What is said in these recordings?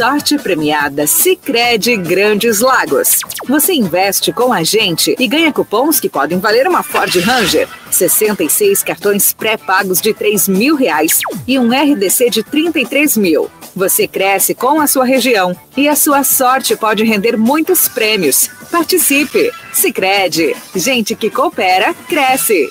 sorte premiada Sicredi Grandes Lagos. Você investe com a gente e ganha cupons que podem valer uma Ford Ranger, 66 cartões pré-pagos de 3 mil reais e um RDC de 33 mil. Você cresce com a sua região e a sua sorte pode render muitos prêmios. Participe! Sicredi, gente que coopera cresce.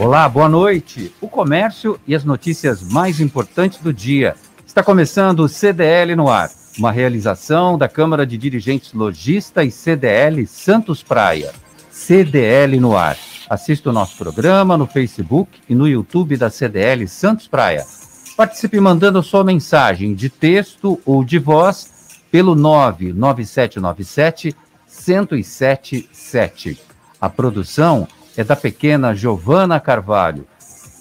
Olá, boa noite. O comércio e as notícias mais importantes do dia. Está começando o CDL no ar, uma realização da Câmara de Dirigentes Logista e CDL Santos Praia. CDL no ar. Assista o nosso programa no Facebook e no YouTube da CDL Santos Praia. Participe mandando sua mensagem de texto ou de voz pelo 99797 1077. A produção é da pequena Giovana Carvalho.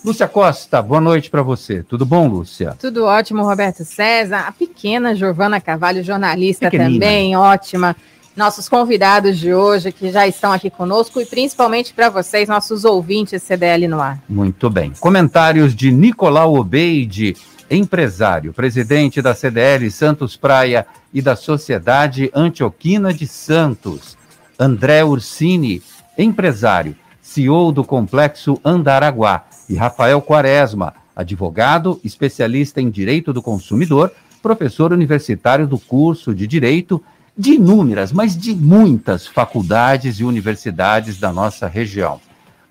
Lúcia Costa, boa noite para você. Tudo bom, Lúcia? Tudo ótimo, Roberto César. A pequena Giovana Carvalho, jornalista também, ótima. Nossos convidados de hoje que já estão aqui conosco e principalmente para vocês, nossos ouvintes CDL no ar. Muito bem. Comentários de Nicolau Obeide, empresário, presidente da CDL Santos Praia e da Sociedade Antioquina de Santos. André Ursini, empresário, CEO do Complexo Andaraguá. E Rafael Quaresma, advogado, especialista em direito do consumidor, professor universitário do curso de Direito de inúmeras, mas de muitas faculdades e universidades da nossa região.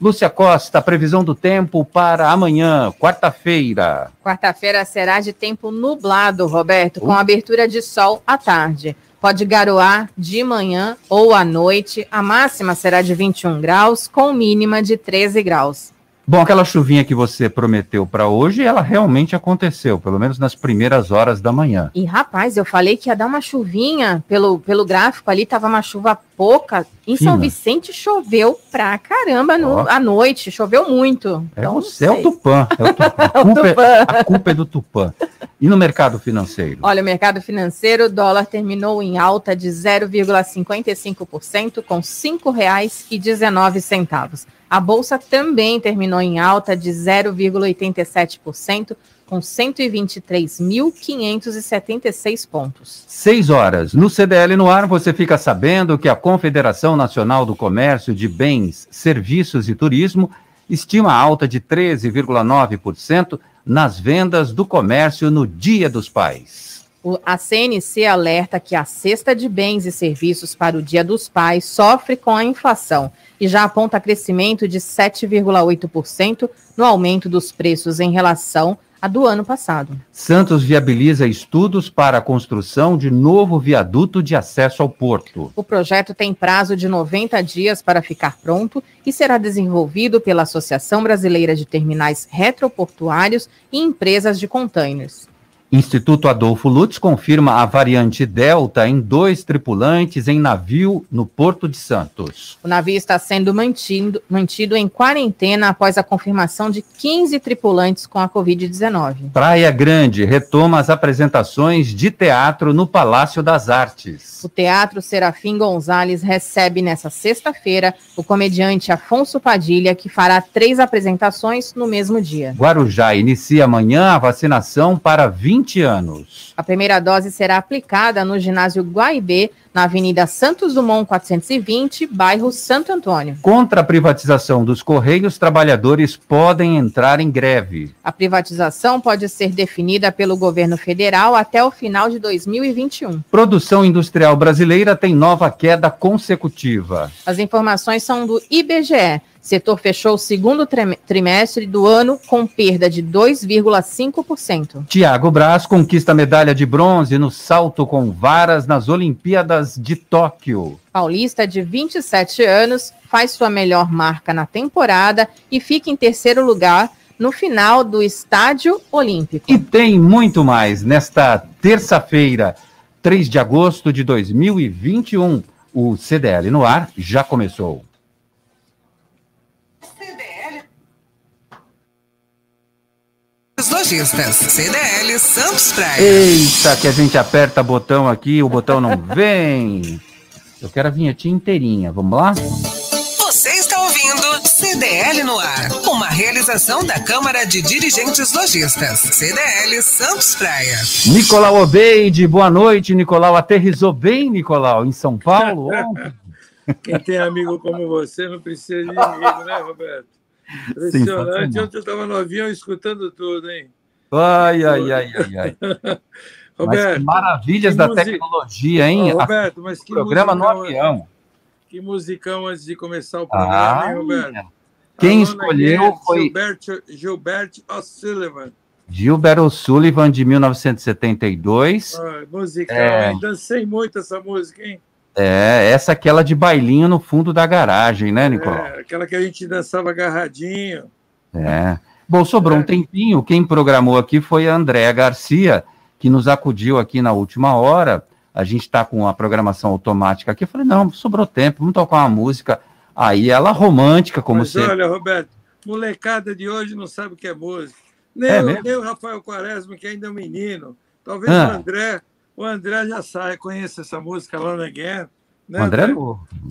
Lúcia Costa, previsão do tempo para amanhã, quarta-feira. Quarta-feira será de tempo nublado, Roberto, com uh. abertura de sol à tarde. Pode garoar de manhã ou à noite. A máxima será de 21 graus, com mínima de 13 graus. Bom, aquela chuvinha que você prometeu para hoje, ela realmente aconteceu, pelo menos nas primeiras horas da manhã. E rapaz, eu falei que ia dar uma chuvinha pelo, pelo gráfico ali, tava uma chuva pouca. Em Fina. São Vicente choveu pra caramba no, oh. à noite, choveu muito. É, então, o, é o Tupã. É o Tupã. A, culpa é, a culpa é do Tupã. E no mercado financeiro? Olha, o mercado financeiro, o dólar terminou em alta de 0,55%, com R$ 5,19. A bolsa também terminou em alta de 0,87%, com 123.576 pontos. Seis horas. No CDL no ar, você fica sabendo que a Confederação Nacional do Comércio de Bens, Serviços e Turismo estima alta de 13,9% nas vendas do comércio no Dia dos Pais. A CNC alerta que a cesta de bens e serviços para o Dia dos Pais sofre com a inflação e já aponta crescimento de 7,8% no aumento dos preços em relação a do ano passado. Santos viabiliza estudos para a construção de novo viaduto de acesso ao porto. O projeto tem prazo de 90 dias para ficar pronto e será desenvolvido pela Associação Brasileira de Terminais Retroportuários e Empresas de Containers. Instituto Adolfo Lutz confirma a variante Delta em dois tripulantes em navio no Porto de Santos. O navio está sendo mantido, mantido em quarentena após a confirmação de 15 tripulantes com a Covid-19. Praia Grande retoma as apresentações de teatro no Palácio das Artes. O Teatro Serafim Gonzalez recebe nesta sexta-feira o comediante Afonso Padilha, que fará três apresentações no mesmo dia. Guarujá inicia amanhã a vacinação para 20 20 anos. A primeira dose será aplicada no ginásio Guaibê, na Avenida Santos Dumont 420, bairro Santo Antônio. Contra a privatização dos Correios, trabalhadores podem entrar em greve. A privatização pode ser definida pelo governo federal até o final de 2021. Produção industrial brasileira tem nova queda consecutiva. As informações são do IBGE. Setor fechou o segundo trimestre do ano com perda de 2,5%. Tiago Braz conquista medalha de bronze no salto com varas nas Olimpíadas de Tóquio. Paulista de 27 anos faz sua melhor marca na temporada e fica em terceiro lugar no final do Estádio Olímpico. E tem muito mais nesta terça-feira, 3 de agosto de 2021. O CDL no ar já começou. Lojistas, CDL Santos Praia. Eita, que a gente aperta botão aqui, o botão não vem. Eu quero a vinhetinha inteirinha, vamos lá? Você está ouvindo CDL no ar, uma realização da Câmara de Dirigentes Lojistas, CDL Santos Praia. Nicolau Obeide, boa noite, Nicolau. Aterrizou bem, Nicolau, em São Paulo ontem? Quem tem amigo como você não precisa de inimigo, né, Roberto? Impressionante. Ontem eu estava novinho escutando tudo, hein? Ai, ai, ai, ai, ai. Roberto, maravilhas da tecnologia, hein? Oh, Roberto, mas que programa no avião. Que musicão antes de começar o programa, ah, hein, Roberto? Quem escolheu foi Gilbert, Gilbert O'Sullivan. Gilbert O'Sullivan, de 1972. Ah, musical, é... dancei muito essa música, hein? É, essa aquela de bailinho no fundo da garagem, né, Nicolau? É, aquela que a gente dançava agarradinho. É. Bom, sobrou é. um tempinho. Quem programou aqui foi a Andréa Garcia, que nos acudiu aqui na última hora. A gente está com a programação automática aqui. Eu falei, não, sobrou tempo, vamos tocar uma música. Aí ela romântica, como Mas sempre. Olha, Roberto, molecada de hoje não sabe o que é música. Nem, é o, nem o Rafael Quaresma, que ainda é um menino. Talvez ah. o André o André já sabe, conhece essa música Lona Again. Né, o André André?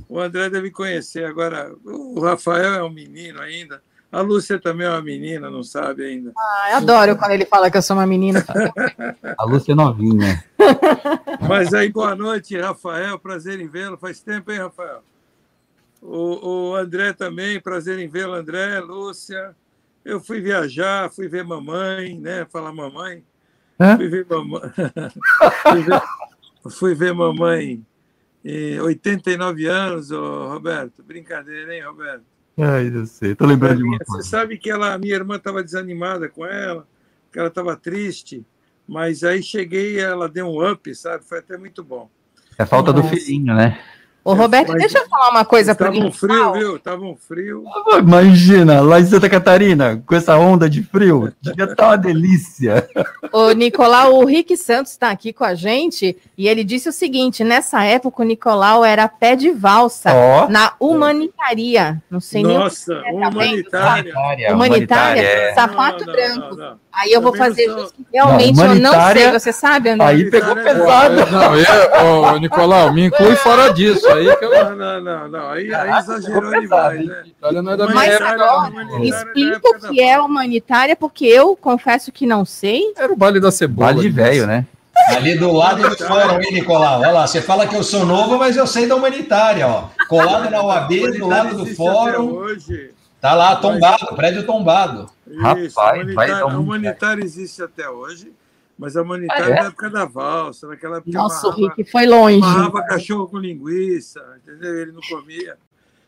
O André deve conhecer. Agora, o Rafael é um menino ainda. A Lúcia também é uma menina, não sabe ainda. Ah, eu adoro quando ele fala que eu sou uma menina. A Lúcia é novinha. Mas aí, boa noite, Rafael. Prazer em vê-lo. Faz tempo, hein, Rafael? O, o André também, prazer em vê-lo, André, Lúcia. Eu fui viajar, fui ver mamãe, né? Falar mamãe. Fui ver mamãe. fui, ver... Fui ver mamãe. 89 anos, oh, Roberto. Brincadeira, hein, Roberto? Ai, eu sei. Tô lembrando de uma coisa. Você sabe que ela, minha irmã estava desanimada com ela, que ela estava triste, mas aí cheguei e ela deu um up, sabe? Foi até muito bom. É falta Nossa. do filhinho, né? Ô, Roberto, Mas, deixa eu falar uma coisa para ele. Tava um frio, viu? Tava um frio. Imagina, lá em Santa Catarina, com essa onda de frio, devia estar tá uma delícia. Ô, Nicolau, o Rick Santos está aqui com a gente e ele disse o seguinte: nessa época o Nicolau era pé de valsa oh. na humanitaria. Não sei Nossa, nem o humanitária. humanitária. Humanitária, é. sapato não, branco. Não, não, Aí eu vou fazer sou... realmente eu não sei, você sabe, André? Aí pegou pesado. Não, eu, ô, Nicolau, me inclui fora disso. Aí que eu... Não, não, não, não. Aí, aí exagerou demais, né? Não é Mas agora, explica o que é humanitária, porque eu confesso que não sei. Era o baile da cebola. Baile de velho, né? Ali do lado do fórum, hein, Nicolau? Olha lá, você fala que eu sou novo, mas eu sei da humanitária, ó. Colado na UAB, do lado do fórum. Tá lá, tombado, prédio tombado. Isso, Rapaz, vai a humanitária existe até hoje, mas a humanitária ah, é? na época da valsa, naquela época. Nossa, amarrava, o Rick foi longe. Amarrava cachorro com linguiça, entendeu? Ele não comia.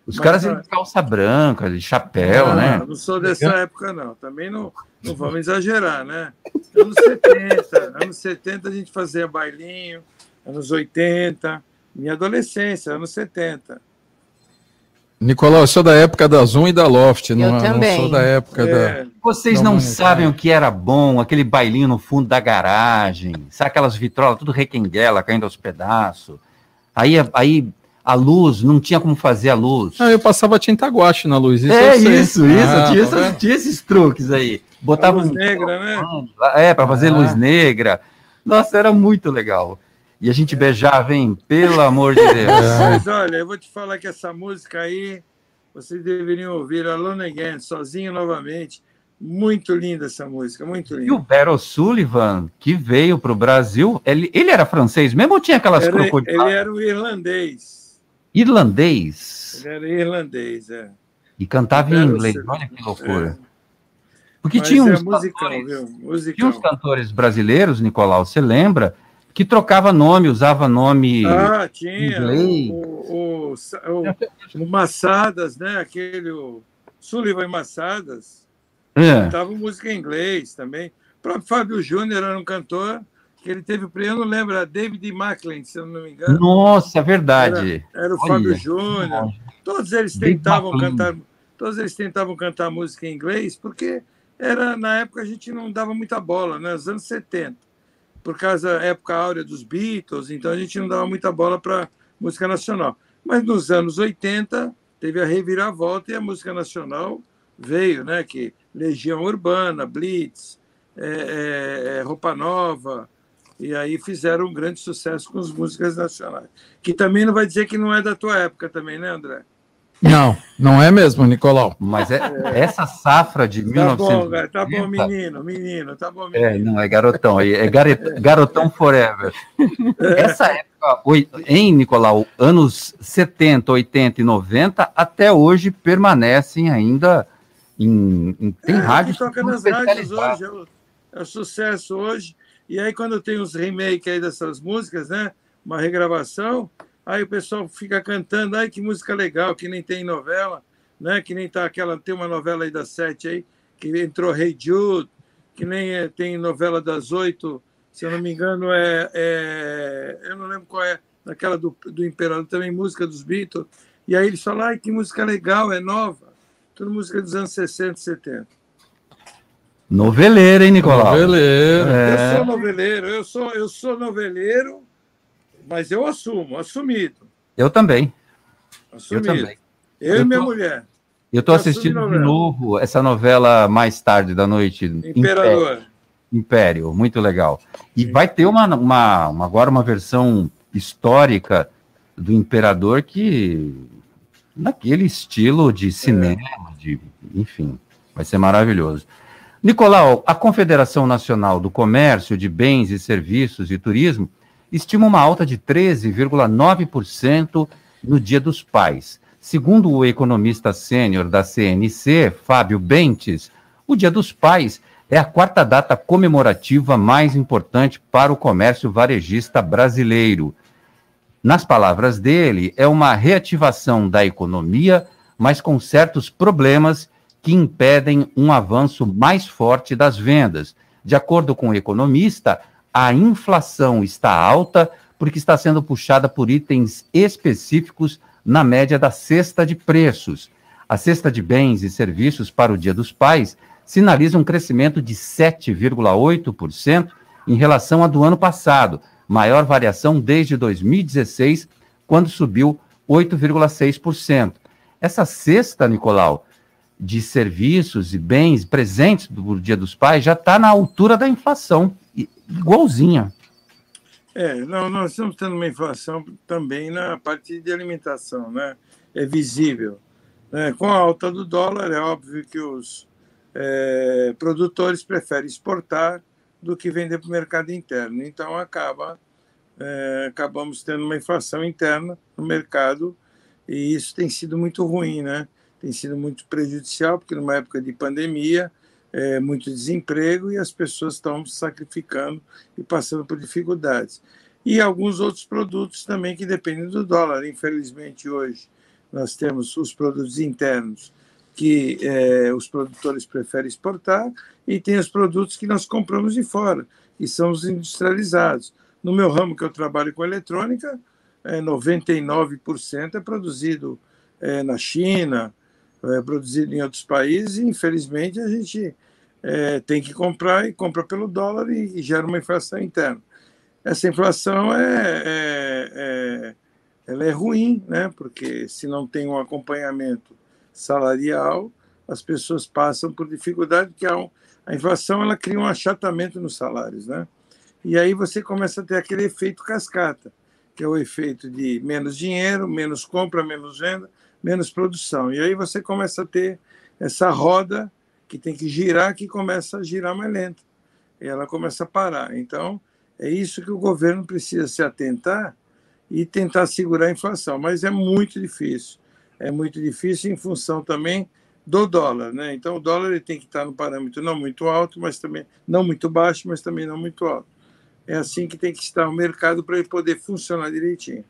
Os mas, caras de calça branca, de chapéu, não, né? Não sou dessa época, não. Também não, não vamos exagerar, né? Anos 70, anos 70 a gente fazia bailinho, anos 80, minha adolescência, anos 70. Nicolau, eu sou da época da Zoom e da Loft, não, eu também. não sou da época é. da. Vocês da não sabem o que era bom, aquele bailinho no fundo da garagem, sabe aquelas vitrolas, tudo requenguela, caindo aos pedaços. Aí, aí a luz, não tinha como fazer a luz. Ah, eu passava tinta guache na luz. Isso é isso, isso, ah, tinha, tá tinha, esses truques aí. Botava luz um... negra, né? É, para fazer ah. luz negra. Nossa, era muito legal. E a gente beijava, hein? Pelo amor de Deus. Mas olha, eu vou te falar que essa música aí, vocês deveriam ouvir Alone Again, sozinho novamente. Muito linda essa música, muito linda. E o Beryl Sullivan, que veio para o Brasil, ele, ele era francês mesmo ou tinha aquelas era, crocodilas? Ele era o irlandês. Irlandês? Ele era irlandês, é. E cantava em inglês, olha que loucura. É. Porque Mas tinha é uns, musical, cantores, viu? Musical. tinha uns cantores brasileiros, Nicolau, você lembra? Que trocava nome, usava nome. Ah, tinha. inglês. O, o, o, o Massadas, né? Aquele o Sullivan Massadas. É. Cantava música em inglês também. O próprio Fábio Júnior era um cantor que ele teve o prêmio, eu não lembro, era David Macklin, se eu não me engano. Nossa, é verdade. Era, era o Olha, Fábio Júnior. Todos eles tentavam McLean. cantar, todos eles tentavam cantar música em inglês, porque era na época a gente não dava muita bola, né? Nos anos 70. Por causa da época áurea dos Beatles, então a gente não dava muita bola para música nacional. Mas nos anos 80 teve a reviravolta e a música nacional veio, né? Que Legião Urbana, Blitz, é, é, é, Roupa Nova, e aí fizeram um grande sucesso com as músicas nacionais. Que também não vai dizer que não é da tua época também, né, André? Não, não é mesmo, Nicolau. Mas é, essa safra de Tá 1900. bom, tá bom, menino, menino, tá bom, menino. É, não, é garotão, é é garotão forever. Essa época, em Nicolau, anos 70, 80 e 90, até hoje permanecem ainda em. em- tem É, rádios toca nas rádios hoje, é o, é o sucesso hoje. E aí, quando tem os remake aí dessas músicas, né? Uma regravação, aí o pessoal fica cantando, ai, que música legal, que nem tem novela, né? Que nem tá aquela, tem uma novela aí das sete aí, que entrou Rei Jude, que nem é, tem novela das oito, se eu não me engano, é, é- eu não lembro qual é, daquela do, do Imperador, também música dos Beatles. E aí eles falam, ai, que música legal, é nova. Tudo música dos anos 60, 70. Noveleiro, hein, Nicolau? Noveleiro. É. Eu sou noveleiro, eu sou, eu sou noveleiro, mas eu assumo, assumido. Eu também. assumido. também. Eu, Eu e minha tô- mulher. Eu estou Eu assistindo de novo essa novela mais tarde da noite. Imperador. Império, muito legal. E vai ter uma, uma, uma- agora uma versão histórica do Imperador que naquele estilo de cinema, de, enfim, vai ser maravilhoso. Nicolau, a Confederação Nacional do Comércio de Bens e Serviços e Turismo estima uma alta de 13,9% no Dia dos Pais. Segundo o economista sênior da CNC, Fábio Bentes, o Dia dos Pais é a quarta data comemorativa mais importante para o comércio varejista brasileiro. Nas palavras dele, é uma reativação da economia, mas com certos problemas que impedem um avanço mais forte das vendas. De acordo com o economista, a inflação está alta porque está sendo puxada por itens específicos na média da cesta de preços. A cesta de bens e serviços para o Dia dos Pais sinaliza um crescimento de 7,8% em relação à do ano passado, maior variação desde 2016, quando subiu 8,6%. Essa cesta, Nicolau, de serviços e bens presentes do Dia dos Pais já está na altura da inflação, igualzinha. É, não, nós estamos tendo uma inflação também na parte de alimentação, né? É visível. né? Com a alta do dólar, é óbvio que os é, produtores preferem exportar do que vender para o mercado interno. Então, acaba, é, acabamos tendo uma inflação interna no mercado e isso tem sido muito ruim, né? Tem sido muito prejudicial, porque numa época de pandemia, é, muito desemprego e as pessoas estão sacrificando e passando por dificuldades. E alguns outros produtos também que dependem do dólar. Infelizmente, hoje, nós temos os produtos internos que eh, os produtores preferem exportar e tem os produtos que nós compramos de fora, que são os industrializados. No meu ramo, que eu trabalho com eletrônica, eh, 99% é produzido eh, na China, é produzido em outros países, e infelizmente a gente é, tem que comprar e compra pelo dólar e, e gera uma inflação interna. Essa inflação é, é, é, ela é ruim, né? porque se não tem um acompanhamento salarial, as pessoas passam por dificuldade, porque a, a inflação ela cria um achatamento nos salários. Né? E aí você começa a ter aquele efeito cascata, que é o efeito de menos dinheiro, menos compra, menos venda, menos produção. E aí você começa a ter essa roda que tem que girar, que começa a girar mais lento. E ela começa a parar. Então, é isso que o governo precisa se atentar e tentar segurar a inflação. Mas é muito difícil. É muito difícil em função também do dólar. Né? Então, o dólar ele tem que estar no parâmetro não muito alto, mas também não muito baixo, mas também não muito alto. É assim que tem que estar o mercado para ele poder funcionar direitinho.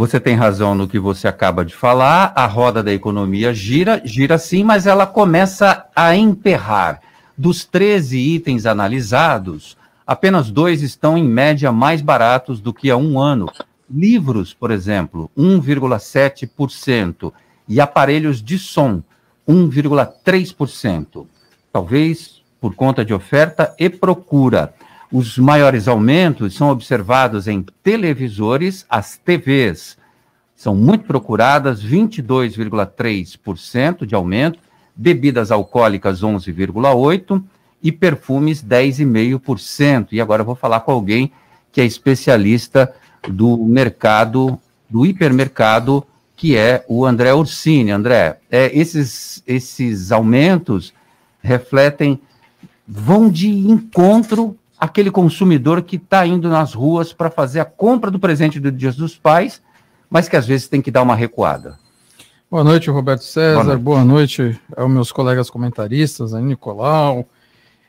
Você tem razão no que você acaba de falar. A roda da economia gira, gira sim, mas ela começa a emperrar. Dos 13 itens analisados, apenas dois estão em média mais baratos do que há um ano. Livros, por exemplo, 1,7%. E aparelhos de som, 1,3%. Talvez por conta de oferta e procura. Os maiores aumentos são observados em televisores, as TVs. São muito procuradas, 22,3% de aumento, bebidas alcoólicas 11,8% e perfumes 10,5%. E agora eu vou falar com alguém que é especialista do mercado, do hipermercado, que é o André Ursini. André, é, esses, esses aumentos refletem, vão de encontro aquele consumidor que está indo nas ruas para fazer a compra do presente do Dia dos Pais, mas que às vezes tem que dar uma recuada. Boa noite, Roberto César. Boa noite, Boa noite aos meus colegas comentaristas, a Nicolau.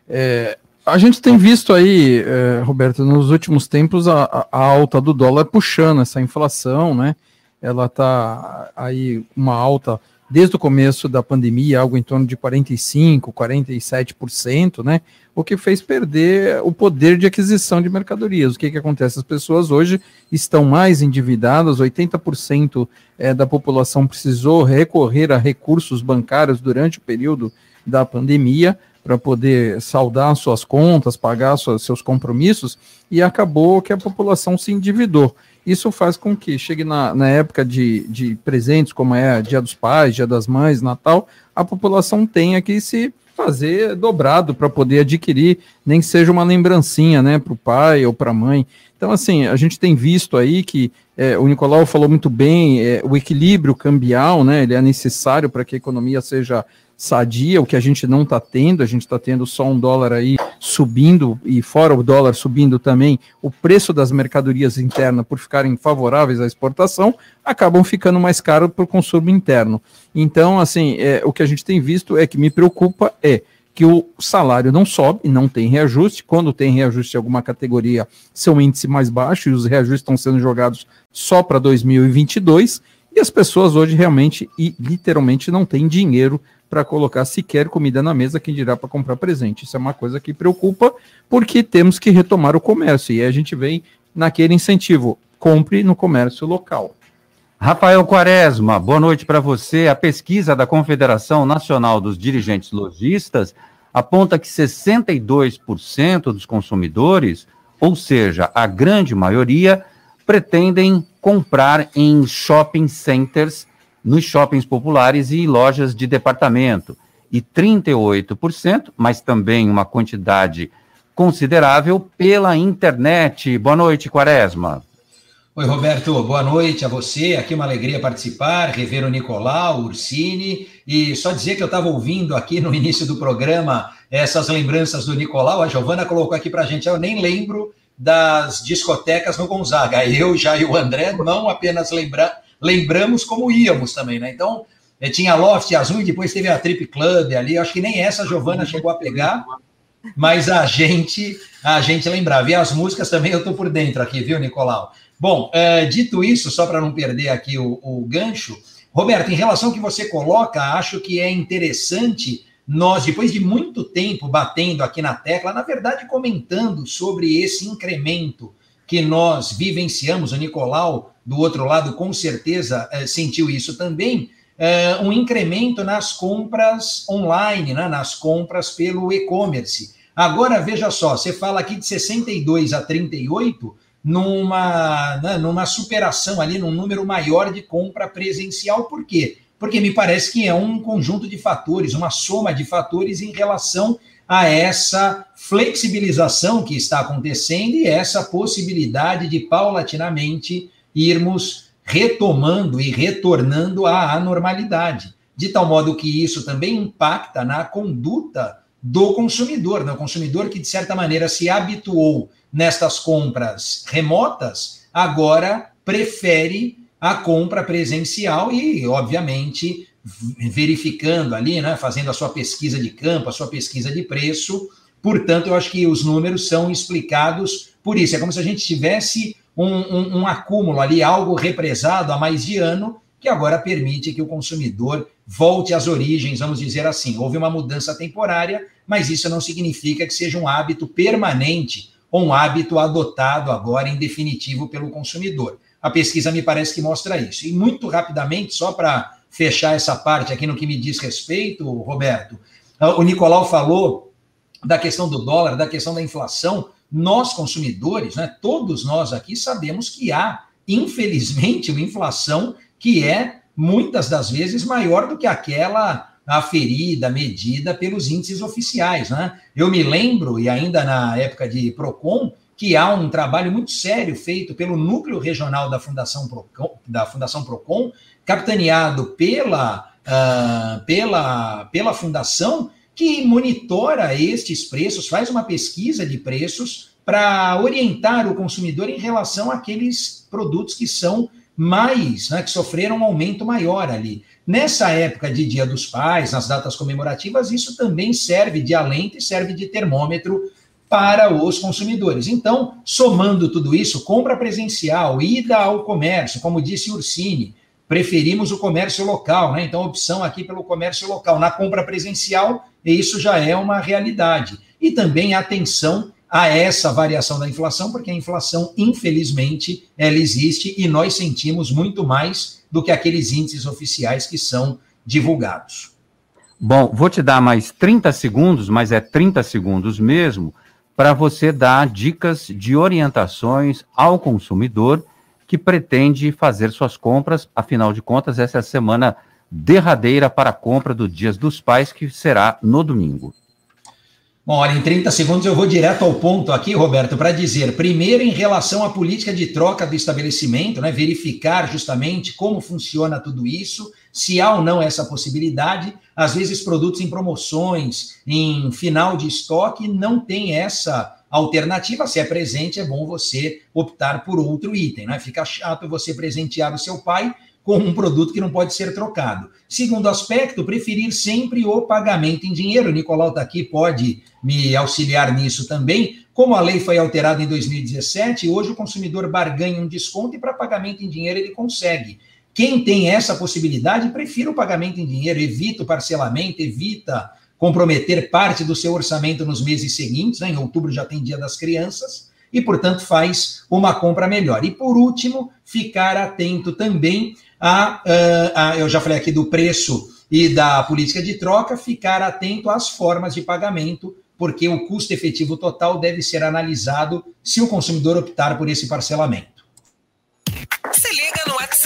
É, a gente tem visto aí, é, Roberto, nos últimos tempos, a, a, alta do dólar puxando essa inflação, né? Ela está aí uma alta desde o começo da pandemia, algo em torno de 45%, 47%, né? O que fez perder o poder de aquisição de mercadorias. O que, que acontece? As pessoas hoje estão mais endividadas, 80% é, da população precisou recorrer a recursos bancários durante o período da pandemia para poder saldar suas contas, pagar suas, seus compromissos, e acabou que a população se endividou. Isso faz com que chegue na, na época de, de presentes, como é Dia dos Pais, Dia das Mães, Natal, a população tenha que se fazer dobrado para poder adquirir, nem que seja uma lembrancinha, né, para o pai ou para a mãe. Então, assim, a gente tem visto aí que é, o Nicolau falou muito bem, é, o equilíbrio cambial, né, ele é necessário para que a economia seja sadia, o que a gente não está tendo, a gente está tendo só um dólar aí subindo, e fora o dólar subindo também, o preço das mercadorias internas, por ficarem favoráveis à exportação, acabam ficando mais caros para o consumo interno. Então, assim, é, o que a gente tem visto é que me preocupa é que o salário não sobe, não tem reajuste. Quando tem reajuste em alguma categoria, seu índice mais baixo, e os reajustes estão sendo jogados só para 2022, e as pessoas hoje realmente e literalmente não têm dinheiro para colocar sequer comida na mesa, quem dirá para comprar presente. Isso é uma coisa que preocupa, porque temos que retomar o comércio. E a gente vem naquele incentivo: compre no comércio local. Rafael Quaresma, boa noite para você. A pesquisa da Confederação Nacional dos Dirigentes Logistas aponta que 62% dos consumidores, ou seja, a grande maioria, pretendem comprar em shopping centers nos shoppings populares e lojas de departamento, e 38%, mas também uma quantidade considerável pela internet. Boa noite, Quaresma. Oi, Roberto, boa noite a você. Aqui uma alegria participar, rever o Nicolau, o Ursini, e só dizer que eu estava ouvindo aqui no início do programa essas lembranças do Nicolau. A Giovana colocou aqui para a gente, eu nem lembro das discotecas no Gonzaga. Eu já e o André não apenas lembrar lembramos como íamos também, né? Então, eh, tinha Loft Azul e depois teve a Trip Club ali. Acho que nem essa a Giovana chegou a pegar, mas a gente a gente lembrava. E as músicas também eu estou por dentro aqui, viu, Nicolau? Bom, é, dito isso, só para não perder aqui o, o gancho, Roberto, em relação ao que você coloca, acho que é interessante nós, depois de muito tempo batendo aqui na tecla, na verdade, comentando sobre esse incremento que nós vivenciamos, o Nicolau, do outro lado, com certeza é, sentiu isso também, é, um incremento nas compras online, né, nas compras pelo e-commerce. Agora, veja só, você fala aqui de 62 a 38, numa, né, numa superação ali, num número maior de compra presencial, por quê? Porque me parece que é um conjunto de fatores, uma soma de fatores em relação a essa flexibilização que está acontecendo e essa possibilidade de paulatinamente irmos retomando e retornando à anormalidade. de tal modo que isso também impacta na conduta do consumidor, né? o consumidor que, de certa maneira, se habituou nestas compras remotas, agora prefere a compra presencial e, obviamente, verificando ali, né, fazendo a sua pesquisa de campo, a sua pesquisa de preço. Portanto, eu acho que os números são explicados por isso. É como se a gente tivesse um, um, um acúmulo ali, algo represado há mais de ano, que agora permite que o consumidor volte às origens, vamos dizer assim. Houve uma mudança temporária, mas isso não significa que seja um hábito permanente ou um hábito adotado agora em definitivo pelo consumidor. A pesquisa me parece que mostra isso. E muito rapidamente, só para fechar essa parte aqui no que me diz respeito, Roberto, o Nicolau falou da questão do dólar, da questão da inflação. Nós, consumidores, né, todos nós aqui sabemos que há, infelizmente, uma inflação que é muitas das vezes maior do que aquela aferida, medida pelos índices oficiais. Né? Eu me lembro, e ainda na época de PROCON, que há um trabalho muito sério feito pelo núcleo regional da Fundação Procon, da Fundação Procon capitaneado pela, uh, pela, pela Fundação, que monitora estes preços, faz uma pesquisa de preços para orientar o consumidor em relação àqueles produtos que são mais, né, que sofreram um aumento maior ali. Nessa época de Dia dos Pais, nas datas comemorativas, isso também serve de alento e serve de termômetro para os consumidores. Então, somando tudo isso, compra presencial, ida ao comércio, como disse Ursini, preferimos o comércio local, né? Então, opção aqui pelo comércio local. Na compra presencial, isso já é uma realidade. E também atenção a essa variação da inflação, porque a inflação, infelizmente, ela existe e nós sentimos muito mais do que aqueles índices oficiais que são divulgados. Bom, vou te dar mais 30 segundos, mas é 30 segundos mesmo, para você dar dicas de orientações ao consumidor que pretende fazer suas compras. Afinal de contas, essa é a semana derradeira para a compra do Dias dos Pais, que será no domingo. Bom, olha, em 30 segundos eu vou direto ao ponto aqui, Roberto, para dizer, primeiro, em relação à política de troca do estabelecimento, né, verificar justamente como funciona tudo isso, se há ou não essa possibilidade. Às vezes, produtos em promoções, em final de estoque, não tem essa alternativa. Se é presente, é bom você optar por outro item, né? Fica chato você presentear o seu pai com um produto que não pode ser trocado. Segundo aspecto, preferir sempre o pagamento em dinheiro. O Nicolau está aqui, pode me auxiliar nisso também. Como a lei foi alterada em 2017, hoje o consumidor barganha um desconto e para pagamento em dinheiro ele consegue. Quem tem essa possibilidade, prefira o pagamento em dinheiro, evita o parcelamento, evita comprometer parte do seu orçamento nos meses seguintes. Né? Em outubro já tem Dia das Crianças e, portanto, faz uma compra melhor. E, por último, ficar atento também a, a, a, eu já falei aqui do preço e da política de troca, ficar atento às formas de pagamento, porque o custo efetivo total deve ser analisado se o consumidor optar por esse parcelamento.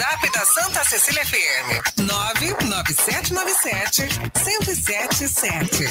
WhatsApp da Santa Cecília FM. 99797 1077.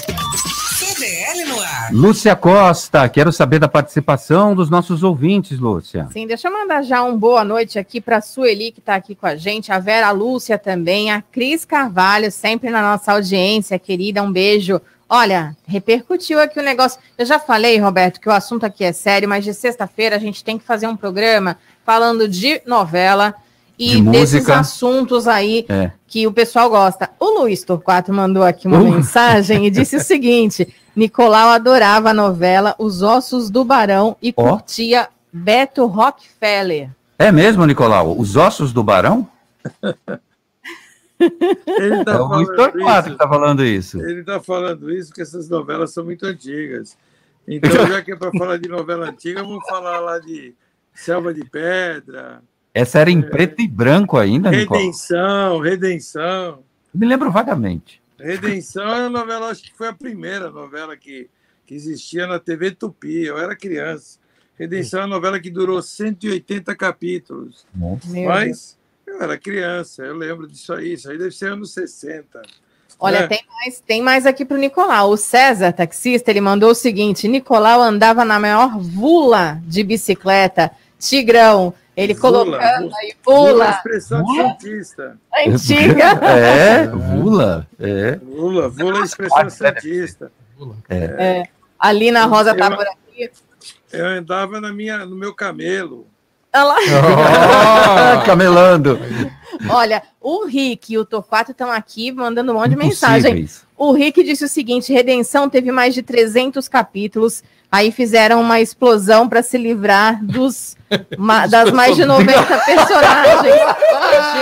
CDL no ar. Lúcia Costa, quero saber da participação dos nossos ouvintes, Lúcia. Sim, deixa eu mandar já um boa noite aqui para a Sueli, que está aqui com a gente, a Vera Lúcia também, a Cris Carvalho, sempre na nossa audiência, querida, um beijo. Olha, repercutiu aqui o negócio. Eu já falei, Roberto, que o assunto aqui é sério, mas de sexta-feira a gente tem que fazer um programa falando de novela e de desses assuntos aí é. que o pessoal gosta. O Luiz Torquato mandou aqui uma uh. mensagem e disse o seguinte: Nicolau adorava a novela Os Ossos do Barão e oh. curtia Beto Rockefeller. É mesmo, Nicolau? Os Ossos do Barão? Ele tá é o Luiz Torquato que está falando isso. Ele está falando isso porque essas novelas são muito antigas. Então, já que é para falar de novela antiga, vamos falar lá de Selva de Pedra. Essa era em é, preto e branco ainda, Redenção, Nicolau. Redenção. Me lembro vagamente. Redenção é a novela, acho que foi a primeira novela que, que existia na TV Tupi. Eu era criança. Redenção é uma novela que durou 180 capítulos. Nossa. Mas eu era criança, eu lembro disso aí. Isso aí deve ser anos 60. Olha, é. tem, mais, tem mais aqui para o Nicolau. O César, taxista, ele mandou o seguinte: Nicolau andava na maior vula de bicicleta Tigrão, Ele colocando vula, aí, pula. Vula, expressão de santista. Antiga. É, Vula. É. Vula, vula é expressão santista. É. A Lina Rosa tá Eu- por aqui. Eu andava na minha, no meu camelo. Olha lá. Ah, Camelando. Olha, o Rick e o Torquato estão aqui mandando um monte de mensagem. O Rick disse o seguinte: Redenção teve mais de 300 capítulos. Aí fizeram uma explosão para se livrar dos, ma- das mais de 90 personagens.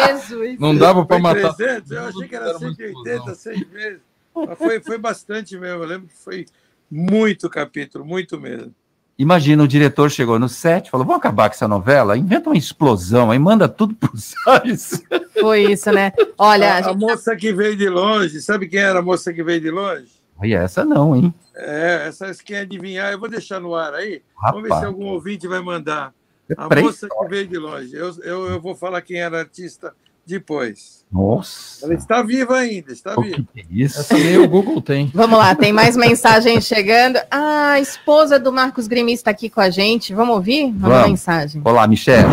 Jesus. Não dava para matar. 300, eu achei que era Era uma 180, explosão. 100 vezes. Mas foi, foi bastante mesmo. Eu lembro que foi muito capítulo, muito mesmo. Imagina, o diretor chegou no set, falou: vamos acabar com essa novela, inventa uma explosão, aí manda tudo pros ares. Foi isso, né? Olha, a, a a gente- moça que veio de longe, sabe quem era a moça que veio de longe? Olha, essa não, hein? É, essas quem adivinhar, eu vou deixar no ar aí. Vamos ver se Rapaz. algum ouvinte vai mandar. A Peraí. moça que veio de longe. Eu, eu, eu vou falar quem era a artista depois. Nossa, Ela está viva ainda, está o viva. que que é isso? Essa nem o Google tem. vamos lá, tem mais mensagens chegando. Ah, a esposa do Marcos Grimi está aqui com a gente. Vamos ouvir? Manda Vamos. mensagem. Olá, Michel.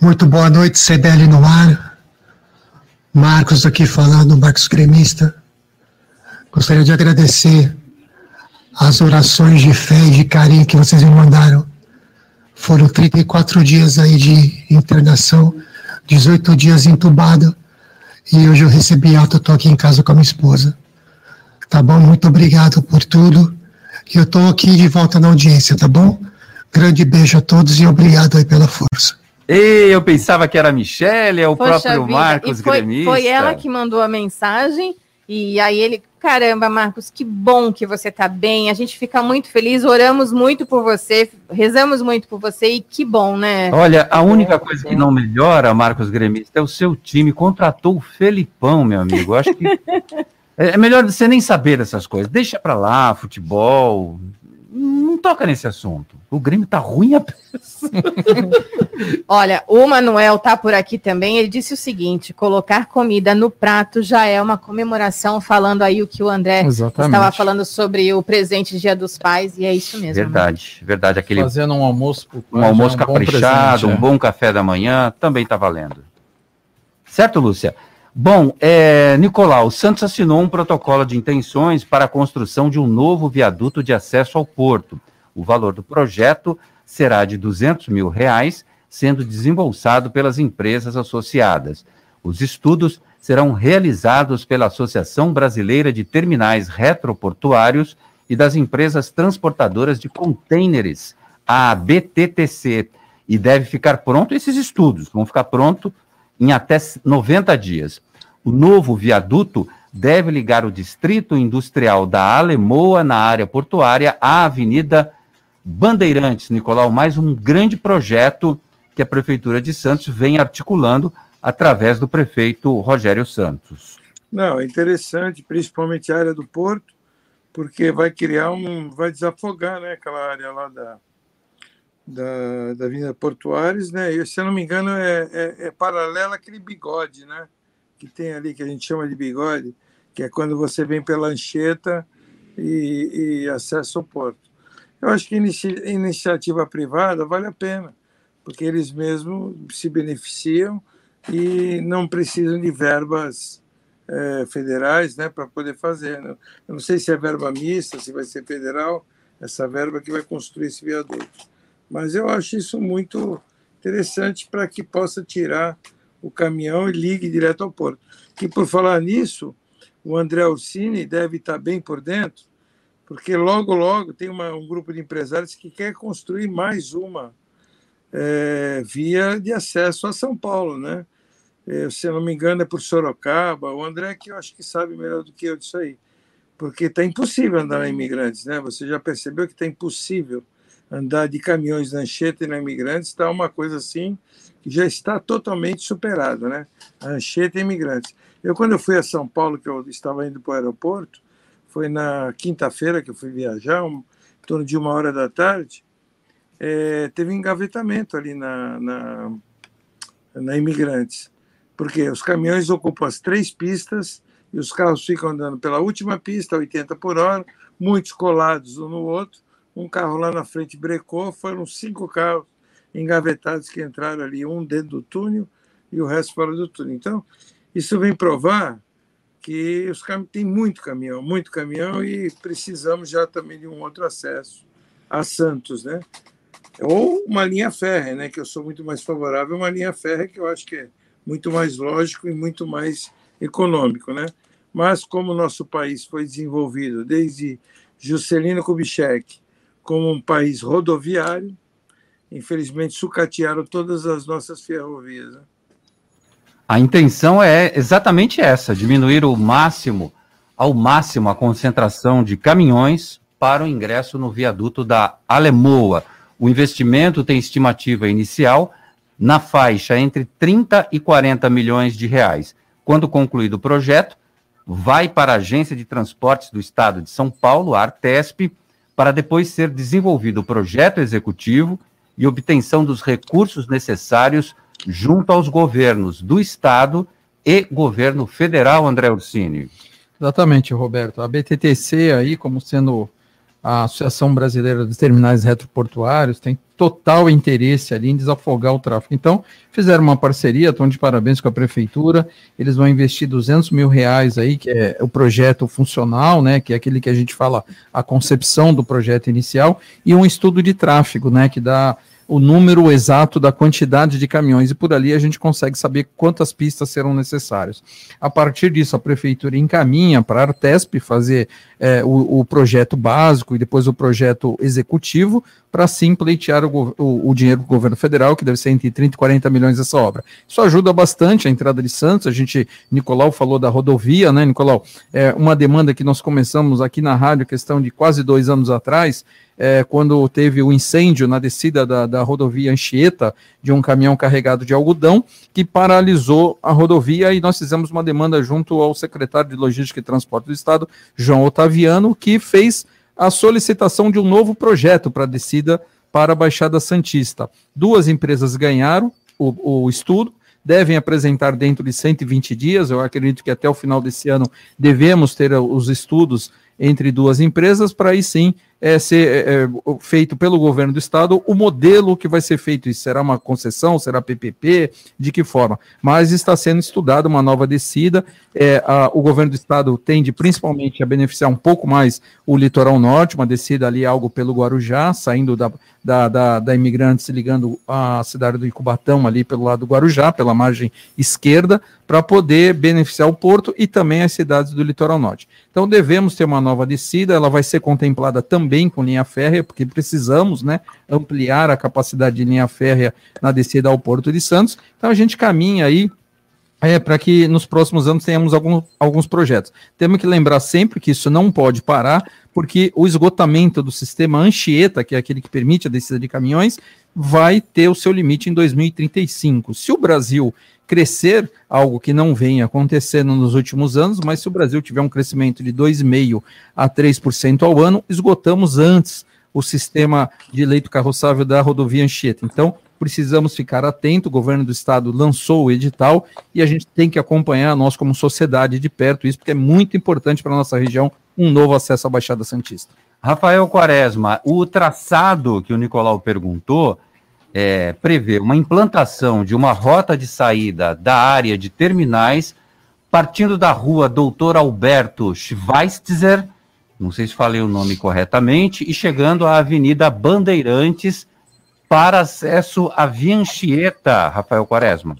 Muito boa noite, CDL no ar. Marcos aqui falando, Marcos Gremista. Gostaria de agradecer as orações de fé e de carinho que vocês me mandaram. Foram 34 dias aí de internação, 18 dias entubado, e hoje eu recebi alta, estou aqui em casa com a minha esposa. Tá bom? Muito obrigado por tudo. E eu estou aqui de volta na audiência, tá bom? Grande beijo a todos e obrigado aí pela força. Ei, eu pensava que era a Michelle, é o Poxa próprio vida, Marcos e foi, Gremista. foi ela que mandou a mensagem. E aí ele, caramba, Marcos, que bom que você tá bem. A gente fica muito feliz, oramos muito por você, rezamos muito por você e que bom, né? Olha, a única coisa que não melhora, Marcos Gremista, é o seu time. Contratou o Felipão, meu amigo. Eu acho que é é melhor você nem saber dessas coisas. Deixa pra lá, futebol. Não toca nesse assunto. O Grêmio tá ruim a Olha, o Manuel tá por aqui também. Ele disse o seguinte: colocar comida no prato já é uma comemoração, falando aí o que o André Exatamente. estava falando sobre o presente de Dia dos Pais, e é isso mesmo. né? Verdade, verdade. Aquele Fazendo um almoço pro pai, um já é almoço bom caprichado, presente, um bom café da manhã, também tá valendo. Certo, Lúcia? Bom, é, Nicolau, o Santos assinou um protocolo de intenções para a construção de um novo viaduto de acesso ao porto. O valor do projeto será de 200 mil reais, sendo desembolsado pelas empresas associadas. Os estudos serão realizados pela Associação Brasileira de Terminais Retroportuários e das empresas transportadoras de contêineres, a BTTC, e deve ficar pronto esses estudos, vão ficar pronto em até 90 dias. O novo viaduto deve ligar o distrito industrial da Alemoa na área portuária à Avenida Bandeirantes, Nicolau, mais um grande projeto que a Prefeitura de Santos vem articulando através do prefeito Rogério Santos. Não, é interessante, principalmente a área do porto, porque vai criar um. vai desafogar né, aquela área lá da, da, da Avenida Portuários, né? E, se eu não me engano, é, é, é paralela àquele bigode, né? Que tem ali, que a gente chama de bigode, que é quando você vem pela Anchieta e, e acessa o porto. Eu acho que inici- iniciativa privada vale a pena, porque eles mesmos se beneficiam e não precisam de verbas eh, federais né, para poder fazer. né? Eu não sei se é verba mista, se vai ser federal, essa verba que vai construir esse viaduto. Mas eu acho isso muito interessante para que possa tirar o caminhão e ligue direto ao porto. E por falar nisso, o André Orsini deve estar bem por dentro, porque logo, logo tem uma- um grupo de empresários que quer construir mais uma eh, via de acesso a São Paulo, né? Eh, se não me engano, é por Sorocaba. O André que eu acho que sabe melhor do que eu disso aí. Porque está impossível andar na Imigrantes, né? Você já percebeu que está impossível andar de caminhões na Anchieta e na Imigrantes, está uma coisa assim que já está totalmente superada, né? Anchieta e Imigrantes. Eu, quando eu fui a São Paulo, que eu estava indo para o aeroporto, foi na quinta-feira que eu fui viajar, um, em torno de uma hora da tarde, eh, teve engavetamento ali na, na, na Imigrantes. Porque os caminhões ocupam as três pistas e os carros ficam andando pela última pista, 80 por hora, muitos colados um no outro. Um carro lá na frente brecou, foram cinco carros engavetados que entraram ali, um dentro do túnel e o resto fora do túnel. Então, isso vem provar que os cam... tem muito caminhão, muito caminhão e precisamos já também de um outro acesso a Santos, né? Ou uma linha férrea, né? Que eu sou muito mais favorável uma linha férrea que eu acho que é muito mais lógico e muito mais econômico, né? Mas como o nosso país foi desenvolvido desde Juscelino Kubitschek como um país rodoviário, infelizmente sucatearam todas as nossas ferrovias. Né? A intenção é exatamente essa: diminuir o máximo, ao máximo, a concentração de caminhões para o ingresso no viaduto da Alemoa. O investimento tem estimativa inicial na faixa entre 30 e 40 milhões de reais. Quando concluído o projeto, vai para a Agência de Transportes do Estado de São Paulo, a Artesp, para depois ser desenvolvido o projeto executivo e obtenção dos recursos necessários junto aos governos do Estado e governo federal, André Ursini. Exatamente, Roberto. A BTTC aí, como sendo a Associação Brasileira dos Terminais Retroportuários, tem total interesse ali em desafogar o tráfego. Então, fizeram uma parceria, estão de parabéns com a prefeitura, eles vão investir 200 mil reais aí, que é o projeto funcional, né, que é aquele que a gente fala, a concepção do projeto inicial, e um estudo de tráfego, né, que dá o número exato da quantidade de caminhões e por ali a gente consegue saber quantas pistas serão necessárias. A partir disso, a prefeitura encaminha para a Artesp fazer é, o, o, projeto básico e depois o projeto executivo para sim pleitear o, o, o, dinheiro do governo federal, que deve ser entre 30 e 40 milhões essa obra. Isso ajuda bastante a entrada de Santos. A gente, Nicolau falou da rodovia, né, Nicolau? É uma demanda que nós começamos aqui na rádio, questão de quase dois anos atrás, é, quando teve o incêndio na descida da, da rodovia Anchieta, de um caminhão carregado de algodão, que paralisou a rodovia e nós fizemos uma demanda junto ao secretário de Logística e Transporte do Estado, João Que fez a solicitação de um novo projeto para a descida para a Baixada Santista. Duas empresas ganharam o, o estudo, devem apresentar dentro de 120 dias. Eu acredito que até o final desse ano devemos ter os estudos entre duas empresas para aí sim é, ser é, é, feito pelo governo do estado o modelo que vai ser feito. Isso será uma concessão, será PPP, de que forma? Mas está sendo estudada uma nova descida. É, a, o governo do estado tende principalmente a beneficiar um pouco mais o litoral norte, uma descida ali algo pelo Guarujá, saindo da, da, da, da Imigrantes, ligando a cidade do Icubatão ali pelo lado do Guarujá, pela margem esquerda, para poder beneficiar o porto e também as cidades do litoral norte. Então devemos ter uma nova descida, ela vai ser contemplada também com linha férrea, porque precisamos né, ampliar a capacidade de linha férrea na descida ao Porto de Santos. Então a gente caminha aí é, para que nos próximos anos tenhamos algum, alguns projetos. Temos que lembrar sempre que isso não pode parar, porque o esgotamento do sistema Anchieta, que é aquele que permite a descida de caminhões, vai ter o seu limite em 2035. Se o Brasil crescer, algo que não vem acontecendo nos últimos anos, mas se o Brasil tiver um crescimento de 2,5% a 3% ao ano, esgotamos antes o sistema de leito carroçável da rodovia Anchieta. Então, precisamos ficar atento, o governo do estado lançou o edital e a gente tem que acompanhar, nós como sociedade, de perto isso, porque é muito importante para a nossa região um novo acesso à Baixada Santista. Rafael Quaresma, o traçado que o Nicolau perguntou, é, prevê uma implantação de uma rota de saída da área de terminais, partindo da rua Doutor Alberto Schweitzer, não sei se falei o nome corretamente, e chegando à Avenida Bandeirantes para acesso à Via Anchieta, Rafael Quaresma.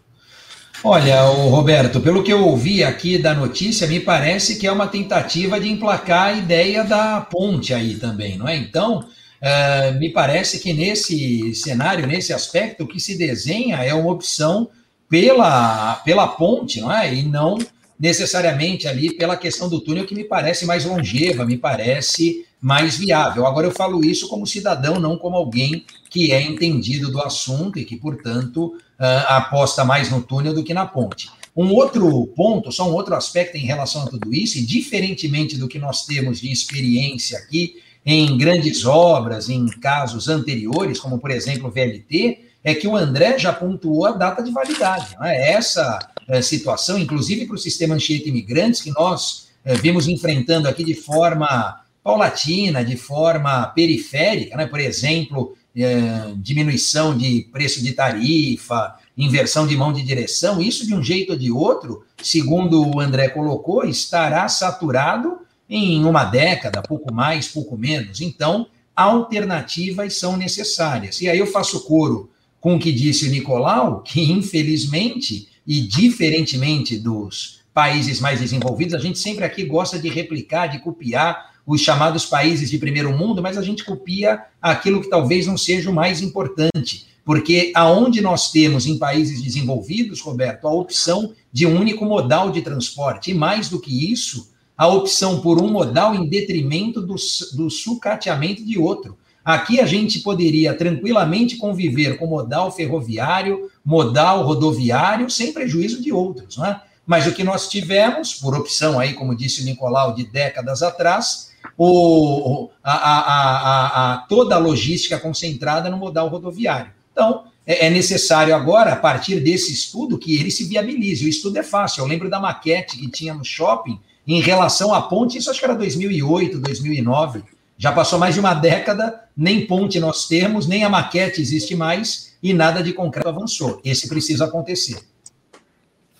Olha, Roberto, pelo que eu ouvi aqui da notícia, me parece que é uma tentativa de emplacar a ideia da ponte aí também, não é? Então, Uh, me parece que nesse cenário, nesse aspecto, o que se desenha é uma opção pela, pela ponte, não é? E não necessariamente ali pela questão do túnel, que me parece mais longeva, me parece mais viável. Agora, eu falo isso como cidadão, não como alguém que é entendido do assunto e que, portanto, uh, aposta mais no túnel do que na ponte. Um outro ponto, só um outro aspecto em relação a tudo isso, e diferentemente do que nós temos de experiência aqui, em grandes obras, em casos anteriores, como por exemplo o VLT, é que o André já pontuou a data de validade. É? Essa é, situação, inclusive para o sistema Anchieta Imigrantes, que nós é, vimos enfrentando aqui de forma paulatina, de forma periférica, né? por exemplo, é, diminuição de preço de tarifa, inversão de mão de direção, isso de um jeito ou de outro, segundo o André colocou, estará saturado em uma década, pouco mais, pouco menos. Então, alternativas são necessárias. E aí eu faço coro com o que disse o Nicolau, que infelizmente e diferentemente dos países mais desenvolvidos, a gente sempre aqui gosta de replicar, de copiar os chamados países de primeiro mundo, mas a gente copia aquilo que talvez não seja o mais importante, porque aonde nós temos em países desenvolvidos, Roberto, a opção de um único modal de transporte, e mais do que isso, a opção por um modal em detrimento do, do sucateamento de outro. Aqui a gente poderia tranquilamente conviver com modal ferroviário, modal rodoviário, sem prejuízo de outros, não é? Mas o que nós tivemos, por opção aí, como disse o Nicolau, de décadas atrás, o, a, a, a, a toda a logística concentrada no modal rodoviário. Então, é, é necessário agora, a partir desse estudo, que ele se viabilize. O estudo é fácil. Eu lembro da maquete que tinha no shopping em relação à ponte, isso acho que era 2008, 2009. Já passou mais de uma década, nem ponte nós temos, nem a maquete existe mais e nada de concreto avançou. Esse precisa acontecer.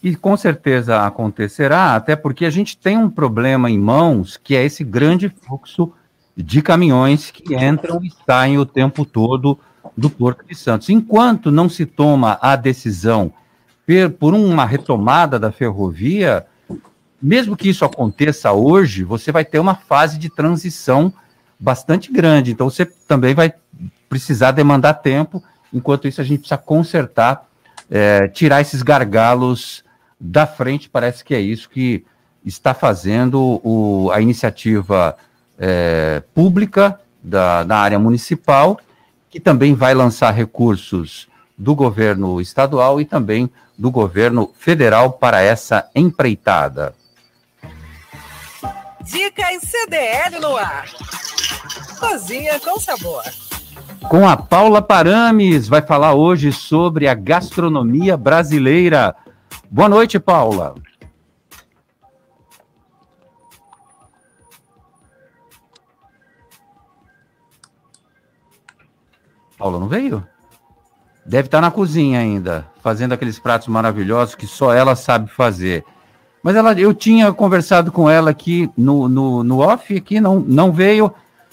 E com certeza acontecerá, até porque a gente tem um problema em mãos, que é esse grande fluxo de caminhões que entram e saem o tempo todo do Porto de Santos. Enquanto não se toma a decisão por uma retomada da ferrovia, mesmo que isso aconteça hoje, você vai ter uma fase de transição bastante grande. Então, você também vai precisar demandar tempo. Enquanto isso, a gente precisa consertar, é, tirar esses gargalos da frente. Parece que é isso que está fazendo o, a iniciativa é, pública da, da área municipal, que também vai lançar recursos do governo estadual e também do governo federal para essa empreitada. Dicas CDL no ar. Cozinha com sabor. Com a Paula Parames, vai falar hoje sobre a gastronomia brasileira. Boa noite, Paula. Paula não veio? Deve estar na cozinha ainda, fazendo aqueles pratos maravilhosos que só ela sabe fazer. Mas ela, eu tinha conversado com ela aqui no, no, no off, aqui não, não veio.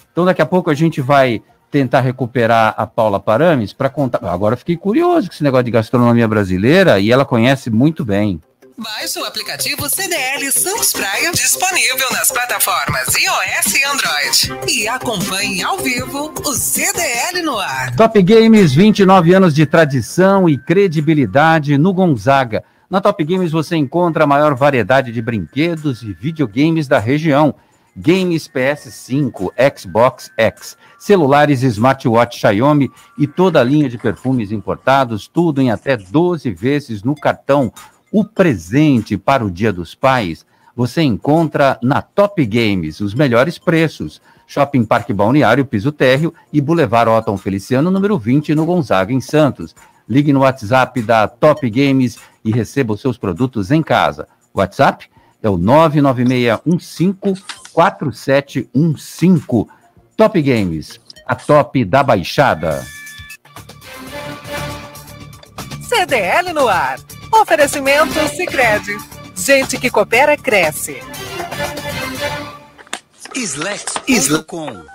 Então daqui a pouco a gente vai tentar recuperar a Paula Parames para contar. Agora fiquei curioso com esse negócio de gastronomia brasileira e ela conhece muito bem. Baixe o aplicativo CDL Santos Praia, disponível nas plataformas iOS e Android. E acompanhe ao vivo o CDL no ar. Top Games, 29 anos de tradição e credibilidade no Gonzaga. Na Top Games você encontra a maior variedade de brinquedos e videogames da região. Games PS5, Xbox X, celulares smartwatch Xiaomi e toda a linha de perfumes importados, tudo em até 12 vezes no cartão. O presente para o Dia dos Pais você encontra na Top Games os melhores preços. Shopping Parque Balneário, Piso Térreo e Boulevard Otton Feliciano, número 20, no Gonzaga, em Santos. Ligue no WhatsApp da Top Games e receba os seus produtos em casa. WhatsApp é o 996154715. Top Games, a top da Baixada. CDL no ar. Oferecimento Sicredi. Gente que coopera cresce. Slex.com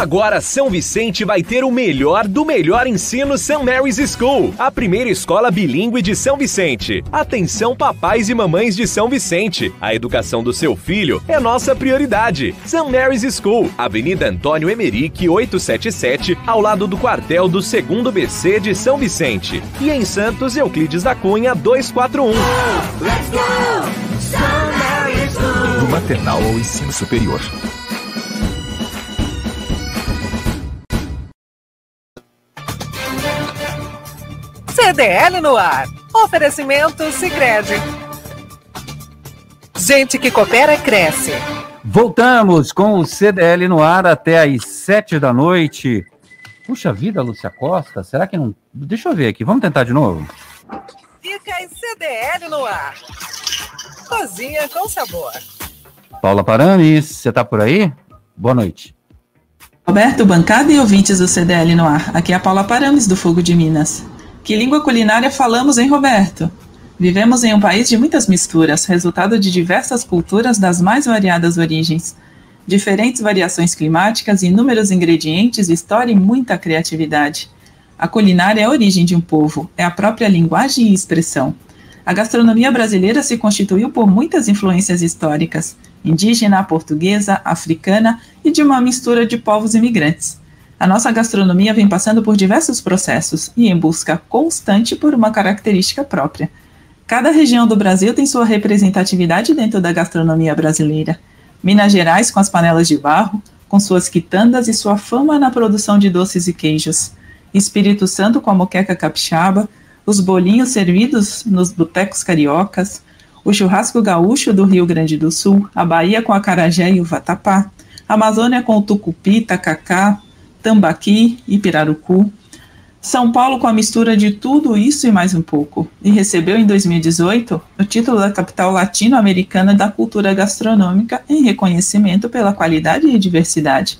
Agora São Vicente vai ter o melhor do melhor ensino St. Mary's School, a primeira escola bilíngue de São Vicente. Atenção papais e mamães de São Vicente, a educação do seu filho é nossa prioridade. St. Mary's School, Avenida Antônio Emerick 877, ao lado do quartel do 2 BC de São Vicente. E em Santos, Euclides da Cunha 241. Let's go! St. Mary's School! Do maternal ao ensino superior. CDL no ar. Oferecimento Sicredi. Gente que coopera cresce. Voltamos com o CDL no ar até às sete da noite. Puxa vida, Lúcia Costa, será que não. Deixa eu ver aqui, vamos tentar de novo? Dicas CDL no ar. Cozinha com sabor. Paula Parames, você tá por aí? Boa noite. Roberto, bancada e ouvintes do CDL no ar. Aqui é a Paula Parames, do Fogo de Minas. Que língua culinária falamos, hein, Roberto? Vivemos em um país de muitas misturas, resultado de diversas culturas das mais variadas origens. Diferentes variações climáticas, inúmeros ingredientes, história e muita criatividade. A culinária é a origem de um povo, é a própria linguagem e expressão. A gastronomia brasileira se constituiu por muitas influências históricas, indígena, portuguesa, africana e de uma mistura de povos imigrantes. A nossa gastronomia vem passando por diversos processos e em busca constante por uma característica própria. Cada região do Brasil tem sua representatividade dentro da gastronomia brasileira. Minas Gerais com as panelas de barro, com suas quitandas e sua fama na produção de doces e queijos. Espírito Santo com a moqueca capixaba, os bolinhos servidos nos botecos cariocas, o churrasco gaúcho do Rio Grande do Sul, a Bahia com a carajé e o vatapá, a Amazônia com o tucupi, tacacá, tambaqui e pirarucu. São Paulo com a mistura de tudo isso e mais um pouco, e recebeu em 2018 o título da capital latino-americana da cultura gastronômica em reconhecimento pela qualidade e diversidade.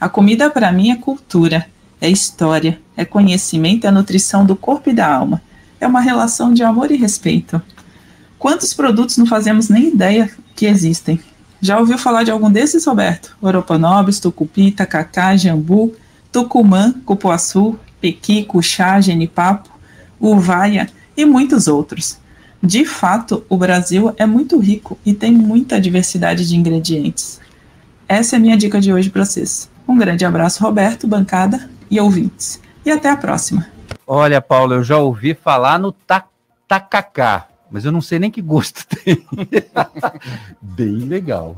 A comida para mim é cultura, é história, é conhecimento, é nutrição do corpo e da alma. É uma relação de amor e respeito. Quantos produtos não fazemos nem ideia que existem? Já ouviu falar de algum desses, Roberto? Oroponobis, tucupi, tacacá, jambu, tucumã, cupuaçu, pequi, cuchá, genipapo, uvaia e muitos outros. De fato, o Brasil é muito rico e tem muita diversidade de ingredientes. Essa é a minha dica de hoje para vocês. Um grande abraço, Roberto, bancada e ouvintes. E até a próxima. Olha, Paulo, eu já ouvi falar no ta tacacá mas eu não sei nem que gosto tem. Bem legal.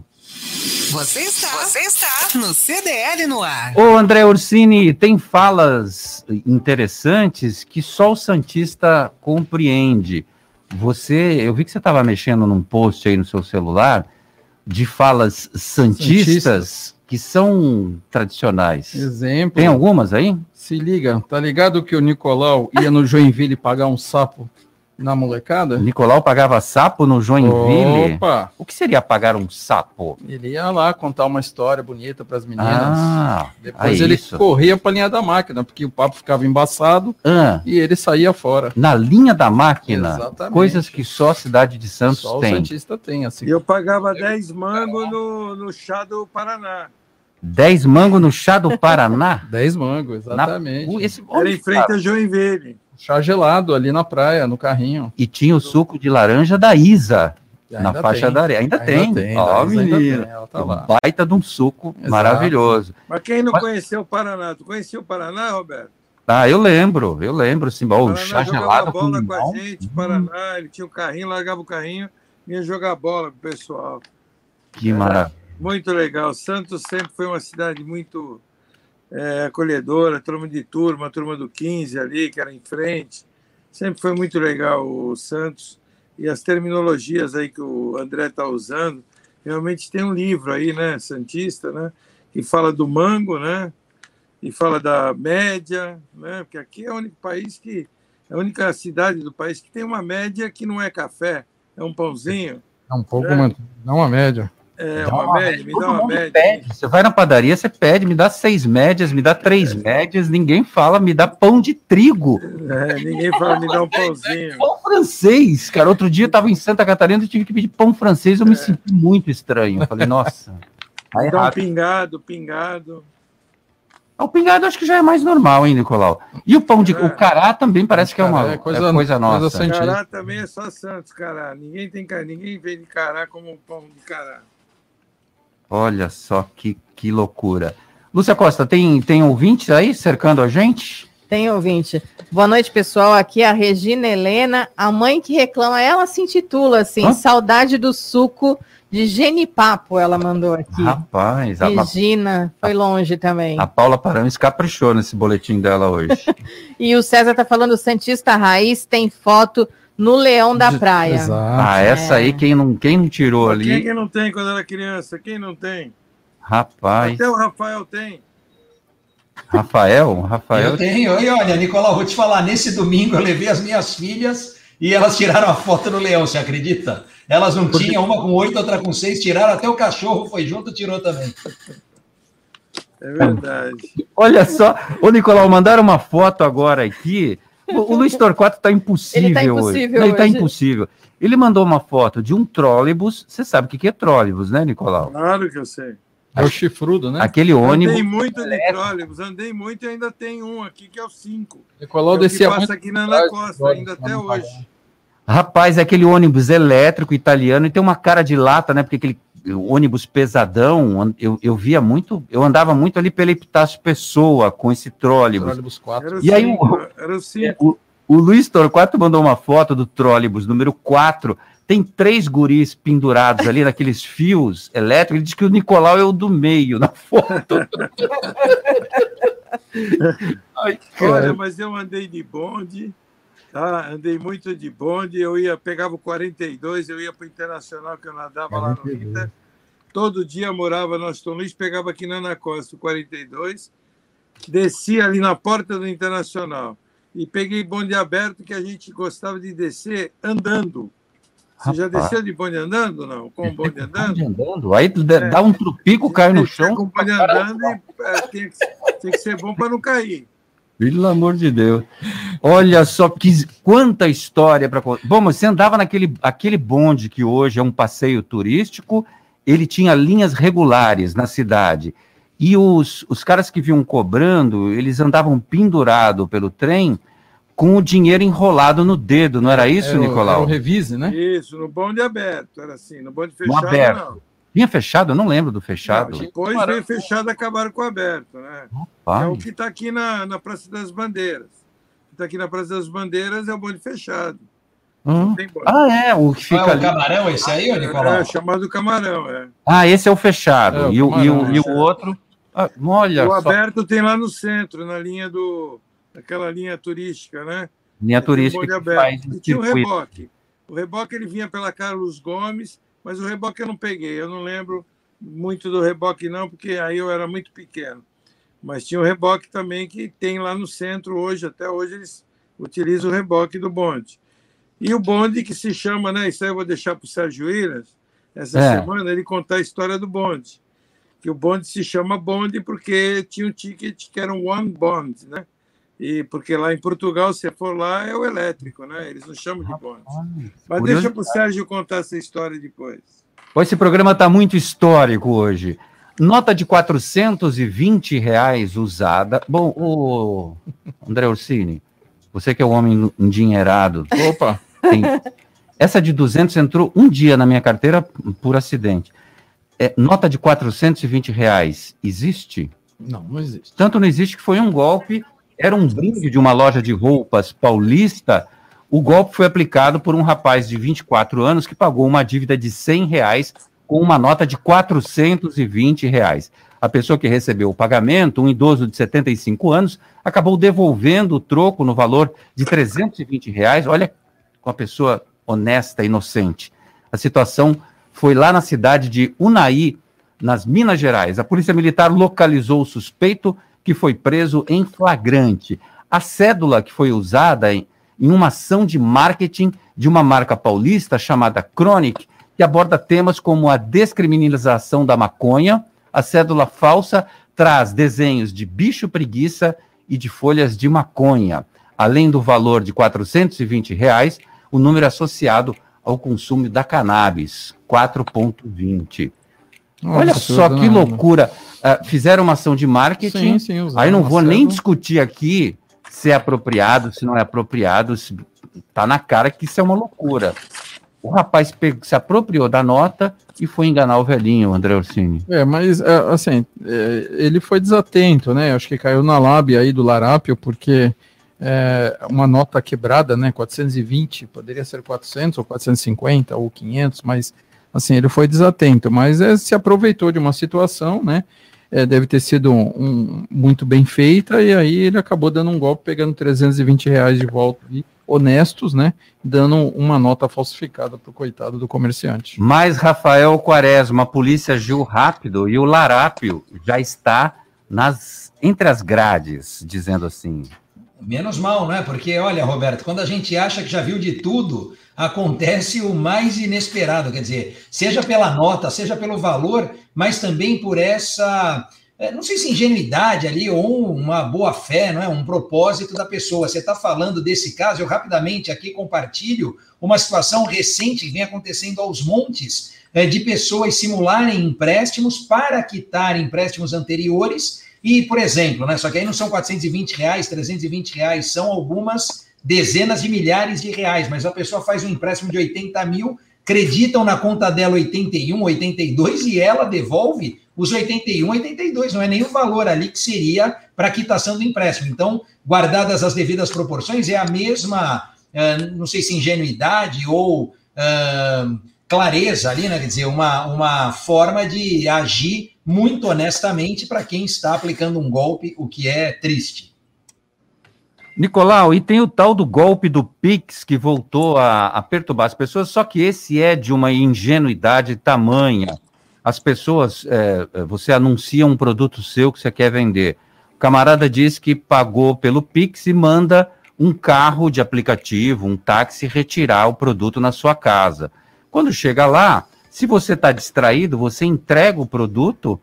Você está, você está no CDL no ar. Ô André Orsini, tem falas interessantes que só o Santista compreende. Você, eu vi que você estava mexendo num post aí no seu celular de falas santistas, santistas. que são tradicionais. Exemplo. Tem algumas aí? Se liga, tá ligado que o Nicolau ia no Joinville pagar um sapo na molecada? Nicolau pagava sapo no Joinville? Opa! O que seria pagar um sapo? Ele ia lá contar uma história bonita para as meninas. Ah, Depois é ele isso. corria para a linha da máquina, porque o papo ficava embaçado ah, e ele saía fora. Na linha da máquina? Exatamente. Coisas que só a cidade de Santos só tem. Só o Santista tem. Assim. Eu pagava 10 mangos no, no chá do Paraná. 10 mangos no chá do Paraná? 10 mangos, exatamente. Na, esse, Era em frente a Joinville chá gelado ali na praia, no carrinho. E tinha o suco de laranja da Isa. Na faixa tem. da areia. Ainda, ainda tem. tem. Ó, menino. Tá baita de um suco Exato. maravilhoso. Mas quem não Mas... conheceu o Paraná? Tu conhecia o Paraná, Roberto? Ah, eu lembro, eu lembro, sim. o chá gelado bola com, com a gente, Paraná, ele tinha um carrinho, largava o carrinho, ia jogar bola pro pessoal. Que maravilha. Muito legal. Santos sempre foi uma cidade muito é, acolhedora, turma de turma, turma do 15 ali, que era em frente. Sempre foi muito legal o Santos. E as terminologias aí que o André está usando, realmente tem um livro aí, né, Santista, né, que fala do mango, né, e fala da média, né, porque aqui é o único país que, é a única cidade do país que tem uma média que não é café, é um pãozinho. É um pouco, né? não uma média. É, uma, uma, média, me dá uma média. Pede. Você vai na padaria, você pede, me dá seis médias, me dá três é. médias, ninguém fala, me dá pão de trigo. É, ninguém fala, me dá um pãozinho. Pão francês, cara. Outro dia eu tava em Santa Catarina e tive que pedir pão francês, eu me é. senti muito estranho. Eu falei, nossa. Tá então, pingado, pingado. O pingado acho que já é mais normal, hein, Nicolau? E o pão de. É. O cará também parece que é uma é coisa, é coisa nossa. Coisa cará também é só Santos, cará. Ninguém tem ninguém vende cará como um pão de cará. Olha só que, que loucura. Lúcia Costa, tem, tem ouvintes aí cercando a gente? Tem ouvinte. Boa noite, pessoal. Aqui é a Regina Helena, a mãe que reclama. Ela se intitula assim: Hã? Saudade do suco de genipapo. Ela mandou aqui. Rapaz, Regina, a, foi longe também. A Paula Parames caprichou nesse boletim dela hoje. e o César tá falando: Santista Raiz tem foto no Leão da Praia. Exato. Ah, essa é. aí, quem não, quem não tirou ali. Quem que não tem quando era criança? Quem não tem? Rapaz. Até o Rafael tem. Rafael? Rafael. Eu tenho. E olha, Nicolau, vou te falar, nesse domingo eu levei as minhas filhas e elas tiraram a foto no leão, você acredita? Elas não tinham, uma com oito, outra com seis, tiraram até o cachorro, foi junto, tirou também. É verdade. Olha só, ô Nicolau, mandaram uma foto agora aqui o, o Luiz Torquato está impossível, ele tá impossível hoje. hoje. Ele está impossível. Ele mandou uma foto de um trólebus. Você sabe o que é trólebus, né, Nicolau? Claro que eu sei. É o chifrudo, né? Aquele ônibus. Andei muito de trólebus, andei muito e ainda tem um aqui que é o 5. Nicolau é descia que passa aqui na Ana Costa, ainda até hoje. Rapaz, é aquele ônibus elétrico italiano e tem uma cara de lata, né? Porque aquele ônibus pesadão, eu, eu via muito, eu andava muito ali pela Epitácio Pessoa com esse trólebus. Trólebus 4. E aí o, era o, o Luiz Torquato mandou uma foto do trólebus número 4. Tem três guris pendurados ali naqueles fios elétricos. Ele diz que o Nicolau é o do meio na foto. Ai, Olha, mas eu andei de bonde, tá? andei muito de bonde. Eu ia, pegava o 42, eu ia para o Internacional, que eu nadava lá no Inter. Todo dia morava no Aston Luiz, pegava aqui na Ana Costa o 42, descia ali na porta do Internacional e peguei bonde aberto que a gente gostava de descer andando. Você já desceu de bonde andando, não? Com o bonde andando? Bonde andando? Aí é, dá um trupico, cai no chão. Com bonde andando e é, tem, que, tem que ser bom para não cair. Pelo amor de Deus. Olha só que, quanta história para Bom, mas você andava naquele aquele bonde que hoje é um passeio turístico, ele tinha linhas regulares na cidade. E os, os caras que vinham cobrando, eles andavam pendurado pelo trem com o dinheiro enrolado no dedo, não era isso, era o, Nicolau? Era o revise, né? Isso, no bonde aberto, era assim, no bonde fechado, no aberto. não. Vinha fechado? Eu não lembro do fechado. Não, depois veio fechado acabaram com o aberto, né? É o que está aqui na, na Praça das Bandeiras. Está aqui na Praça das Bandeiras é o bonde fechado. Hum. Ah, é, o que fica ah, é o camarão esse aí, Nicolau? É, chamado camarão, é. Ah, esse é o fechado. É, o e, o, e, o, e o outro... Ah, olha o só. aberto tem lá no centro, na linha do... Aquela linha turística, né? Linha turística que aberto. faz e tinha o reboque. O reboque ele vinha pela Carlos Gomes, mas o reboque eu não peguei. Eu não lembro muito do reboque não, porque aí eu era muito pequeno. Mas tinha o reboque também que tem lá no centro hoje, até hoje eles utilizam o reboque do bonde. E o bonde que se chama, né? Isso aí eu vou deixar para o Sérgio Iras, essa é. semana, ele contar a história do bonde. Que o bonde se chama bonde porque tinha um ticket que era um one bond, né? E porque lá em Portugal, se for lá, é o elétrico, né? Eles não chamam de bonde. Mas deixa para o Sérgio contar essa história depois. Esse programa está muito histórico hoje. Nota de 420 reais usada. Bom, o André Orsini, você que é o um homem endinheirado. Opa! Tem... Essa de 200 entrou um dia na minha carteira por acidente. É, nota de 420 reais existe? Não, não existe. Tanto não existe que foi um golpe era um brinde de uma loja de roupas paulista. O golpe foi aplicado por um rapaz de 24 anos que pagou uma dívida de 100 reais com uma nota de 420 reais. A pessoa que recebeu o pagamento, um idoso de 75 anos, acabou devolvendo o troco no valor de 320 reais. Olha, com a pessoa honesta, inocente. A situação foi lá na cidade de Unai, nas Minas Gerais. A Polícia Militar localizou o suspeito que foi preso em flagrante. A cédula que foi usada em, em uma ação de marketing de uma marca paulista chamada Chronic, que aborda temas como a descriminalização da maconha. A cédula falsa traz desenhos de bicho preguiça e de folhas de maconha. Além do valor de 420 reais, o número associado ao consumo da cannabis, 4,20. Olha só que loucura. Uh, fizeram uma ação de marketing. Sim, sim, aí não vou nem discutir aqui se é apropriado, se não é apropriado. Se... Tá na cara que isso é uma loucura. O rapaz se apropriou da nota e foi enganar o velhinho, André Orsini. É, mas é, assim, é, ele foi desatento, né? Acho que caiu na lábia aí do Larápio, porque é, uma nota quebrada, né? 420, poderia ser 400 ou 450 ou 500, mas assim, ele foi desatento, mas é, se aproveitou de uma situação, né? É, deve ter sido um, um, muito bem feita, e aí ele acabou dando um golpe, pegando 320 reais de volta, e, honestos, né? Dando uma nota falsificada para o coitado do comerciante. Mas Rafael Quaresma, a polícia agiu rápido e o Larápio já está nas, entre as grades, dizendo assim. Menos mal, não é? Porque, olha, Roberto, quando a gente acha que já viu de tudo, acontece o mais inesperado, quer dizer, seja pela nota, seja pelo valor, mas também por essa, é, não sei se ingenuidade ali ou uma boa fé, não é? Um propósito da pessoa. Você está falando desse caso, eu rapidamente aqui compartilho uma situação recente que vem acontecendo aos montes é, de pessoas simularem empréstimos para quitar empréstimos anteriores. E, por exemplo, né, só que aí não são 420 reais, 320 reais, são algumas dezenas de milhares de reais, mas a pessoa faz um empréstimo de 80 mil, creditam na conta dela 81, 82 e ela devolve os 81, 82. Não é o valor ali que seria para quitação do empréstimo. Então, guardadas as devidas proporções, é a mesma, uh, não sei se ingenuidade ou uh, clareza ali, né? Quer dizer, uma, uma forma de agir muito honestamente para quem está aplicando um golpe, o que é triste. Nicolau, e tem o tal do golpe do Pix que voltou a, a, perturbar as pessoas, só que esse é de uma ingenuidade tamanha. As pessoas, é, é, você anuncia um produto seu que você quer vender. O camarada diz que pagou pelo Pix e manda um carro de aplicativo, um táxi, retirar o produto na sua casa. Quando chega lá, se você está distraído, você entrega o produto,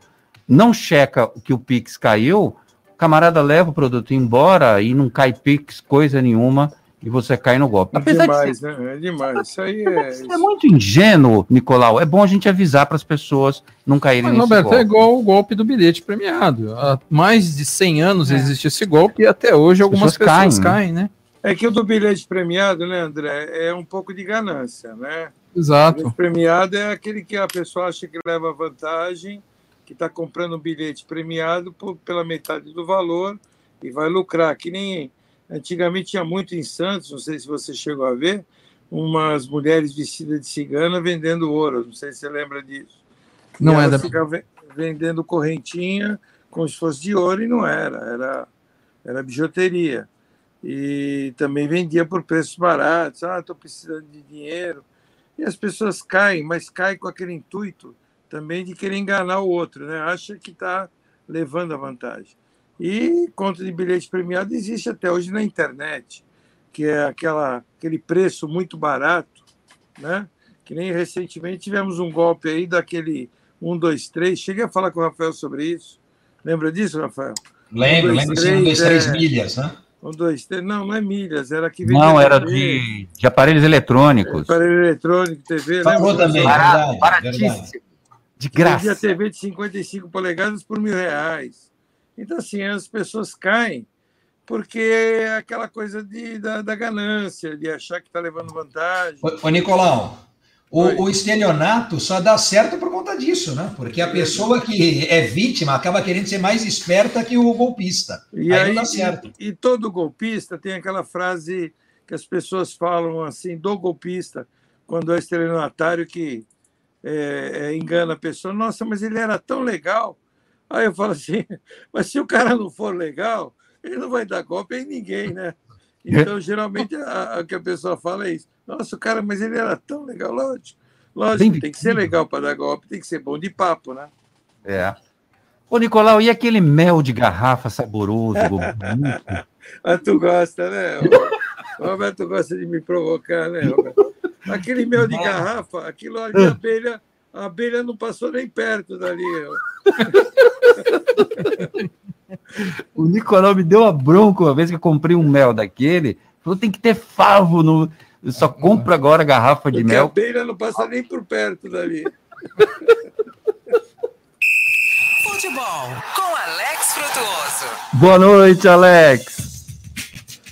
não checa que o Pix caiu, camarada leva o produto embora e não cai pix, coisa nenhuma, e você cai no golpe. É Apesar demais, de ser... né? É demais. Isso aí é... é muito ingênuo, Nicolau. É bom a gente avisar para as pessoas não caírem Mas, nesse Roberto, golpe. é igual o golpe do bilhete premiado. Há mais de 100 anos é. existe esse golpe e até hoje algumas pessoas, pessoas caem, caem, né? É que o do bilhete premiado, né, André, é um pouco de ganância, né? Exato. O bilhete premiado é aquele que a pessoa acha que leva vantagem que está comprando um bilhete premiado por, pela metade do valor e vai lucrar. Que nem antigamente tinha muito em Santos, não sei se você chegou a ver, umas mulheres vestidas de cigana vendendo ouro. Não sei se você lembra disso. Não é da. vendendo correntinha como se fosse de ouro e não era, era, era bijuteria. E também vendia por preços baratos. Ah, estou precisando de dinheiro. E as pessoas caem, mas caem com aquele intuito também de querer enganar o outro, né? acha que está levando a vantagem. E conta de bilhete premiado existe até hoje na internet, que é aquela, aquele preço muito barato, né? que nem recentemente tivemos um golpe aí daquele 1, 2, 3. Cheguei a falar com o Rafael sobre isso. Lembra disso, Rafael? Lembro, lembro de 1, 2, 3 milhas, né? Um, dois, três. Não, não é milhas, era que Não, era de, de aparelhos eletrônicos. Aparelho eletrônico, TV. Falou também, verdade, baratíssimo. Verdade. De graça. a TV de 55 polegadas por mil reais. Então, assim, as pessoas caem porque é aquela coisa de, da, da ganância, de achar que está levando vantagem. Ô, ô Nicolau, o, o, estelionato só dá certo por conta disso, né? Porque a pessoa que é vítima acaba querendo ser mais esperta que o golpista. E aí, aí não dá certo. E, e, todo golpista tem aquela frase que as pessoas falam assim, do golpista, quando é estelionatário, que é, é, engana a pessoa. Nossa, mas ele era tão legal. Aí eu falo assim, mas se o cara não for legal, ele não vai dar golpe em ninguém, né? Então, geralmente, a, a que a pessoa fala é isso. Nossa, o cara, mas ele era tão legal, lógico. Lógico, tem que ser legal para dar golpe, tem que ser bom de papo, né? É. Ô, Nicolau, e aquele mel de garrafa saboroso? ah, tu gosta, né? O Roberto gosta de me provocar, né, Roberto? Aquele mel de garrafa, aquilo ali, a abelha, a abelha não passou nem perto dali. o Nicolau me deu uma bronca uma vez que eu comprei um mel daquele. Falou, tem que ter favo no. Eu só compro agora garrafa de Porque mel. A abelha não passa nem por perto dali. Futebol com Alex Frutuoso. Boa noite, Alex.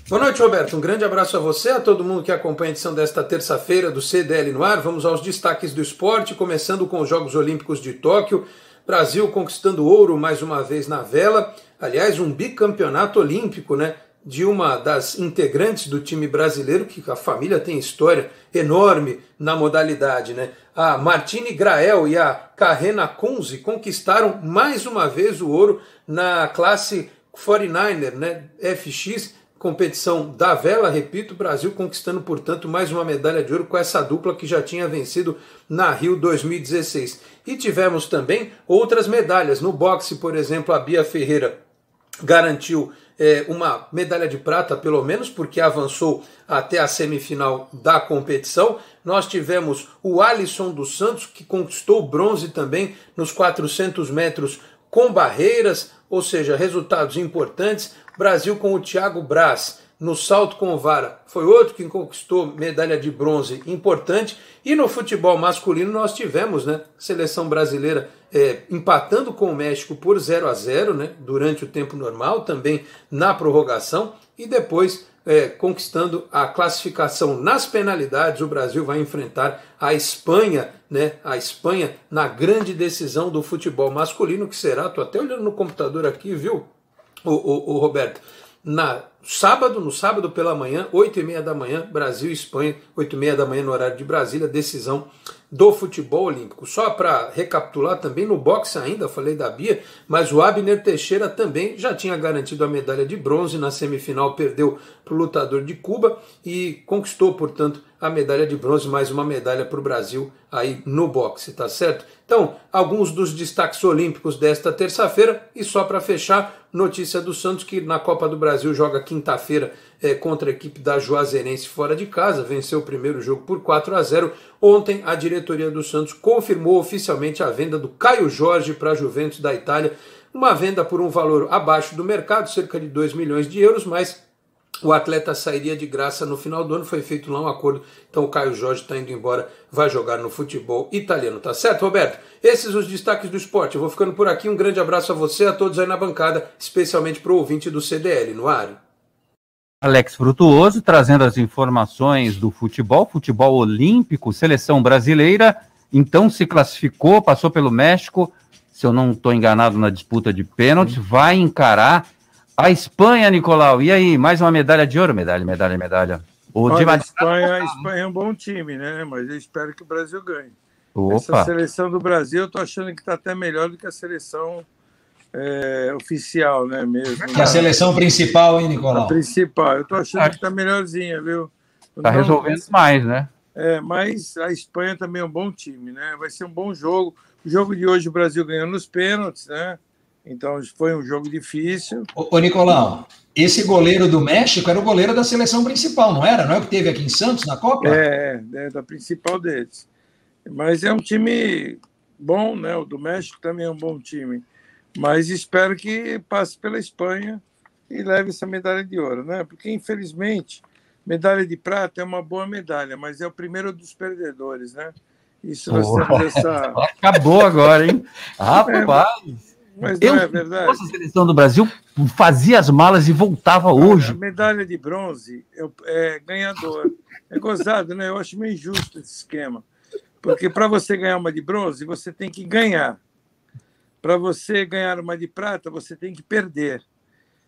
Boa noite, Roberto. Um grande abraço a você, a todo mundo que acompanha a edição desta terça-feira do CDL no ar. Vamos aos destaques do esporte, começando com os Jogos Olímpicos de Tóquio. Brasil conquistando ouro mais uma vez na vela. Aliás, um bicampeonato olímpico, né? De uma das integrantes do time brasileiro, que a família tem história enorme na modalidade, né? A Martine Grael e a Carrena Kunze conquistaram mais uma vez o ouro na classe 49er, né? FX, competição da vela, repito, Brasil conquistando, portanto, mais uma medalha de ouro com essa dupla que já tinha vencido na Rio 2016. E tivemos também outras medalhas. No boxe, por exemplo, a Bia Ferreira garantiu é, uma medalha de prata, pelo menos, porque avançou até a semifinal da competição. Nós tivemos o Alisson dos Santos, que conquistou bronze também nos 400 metros com barreiras, ou seja, resultados importantes. Brasil com o Thiago Braz no salto com vara foi outro que conquistou medalha de bronze importante. E no futebol masculino nós tivemos, né, seleção brasileira é, empatando com o México por 0 a 0, né, durante o tempo normal, também na prorrogação e depois é, conquistando a classificação nas penalidades. O Brasil vai enfrentar a Espanha, né, a Espanha na grande decisão do futebol masculino que será. Tô até olhando no computador aqui, viu? o, o, o Roberto, na sábado, no sábado pela manhã, 8 e meia da manhã, Brasil e Espanha, 8 e meia da manhã no horário de Brasília, decisão do futebol olímpico. Só para recapitular também, no boxe ainda, falei da Bia, mas o Abner Teixeira também já tinha garantido a medalha de bronze, na semifinal perdeu para o lutador de Cuba e conquistou, portanto, a medalha de bronze, mais uma medalha para o Brasil aí no boxe, tá certo? Então, alguns dos destaques olímpicos desta terça-feira e só para fechar, notícia do Santos que na Copa do Brasil joga quinta-feira é, contra a equipe da Juazeirense fora de casa, venceu o primeiro jogo por 4 a 0. Ontem a diretoria do Santos confirmou oficialmente a venda do Caio Jorge para a Juventus da Itália, uma venda por um valor abaixo do mercado, cerca de 2 milhões de euros, mas o atleta sairia de graça no final do ano, foi feito lá um acordo, então o Caio Jorge está indo embora, vai jogar no futebol italiano, tá certo, Roberto? Esses os destaques do esporte. Eu vou ficando por aqui, um grande abraço a você, a todos aí na bancada, especialmente para o ouvinte do CDL no ar. Alex Frutuoso trazendo as informações do futebol, futebol olímpico, seleção brasileira, então se classificou, passou pelo México, se eu não estou enganado na disputa de pênaltis, vai encarar a Espanha, Nicolau. E aí, mais uma medalha de ouro? Medalha, medalha, medalha. O Olha, de... a, Espanha, a Espanha é um bom time, né? Mas eu espero que o Brasil ganhe. Opa. Essa seleção do Brasil, eu tô achando que está até melhor do que a seleção é, oficial, né? Mesmo. Que a seleção principal, hein, Nicolau? A principal. Eu tô achando ah. que está melhorzinha, viu? Está resolvendo mais, né? É, mas a Espanha também é um bom time, né? Vai ser um bom jogo. O jogo de hoje o Brasil ganhou nos pênaltis, né? Então foi um jogo difícil. Ô, ô, Nicolau, esse goleiro do México era o goleiro da seleção principal, não era? Não é o que teve aqui em Santos na Copa? É, é da principal deles. Mas é um time bom, né? O do México também é um bom time. Mas espero que passe pela Espanha e leve essa medalha de ouro, né? Porque infelizmente medalha de prata é uma boa medalha, mas é o primeiro dos perdedores, né? Isso nós temos essa. Acabou agora, hein? Rapaz! Mas não eu, é verdade. A seleção do Brasil fazia as malas e voltava hoje. A medalha de bronze é, é ganhador. É gozado, né? Eu acho meio injusto esse esquema. Porque para você ganhar uma de bronze, você tem que ganhar. Para você ganhar uma de prata, você tem que perder.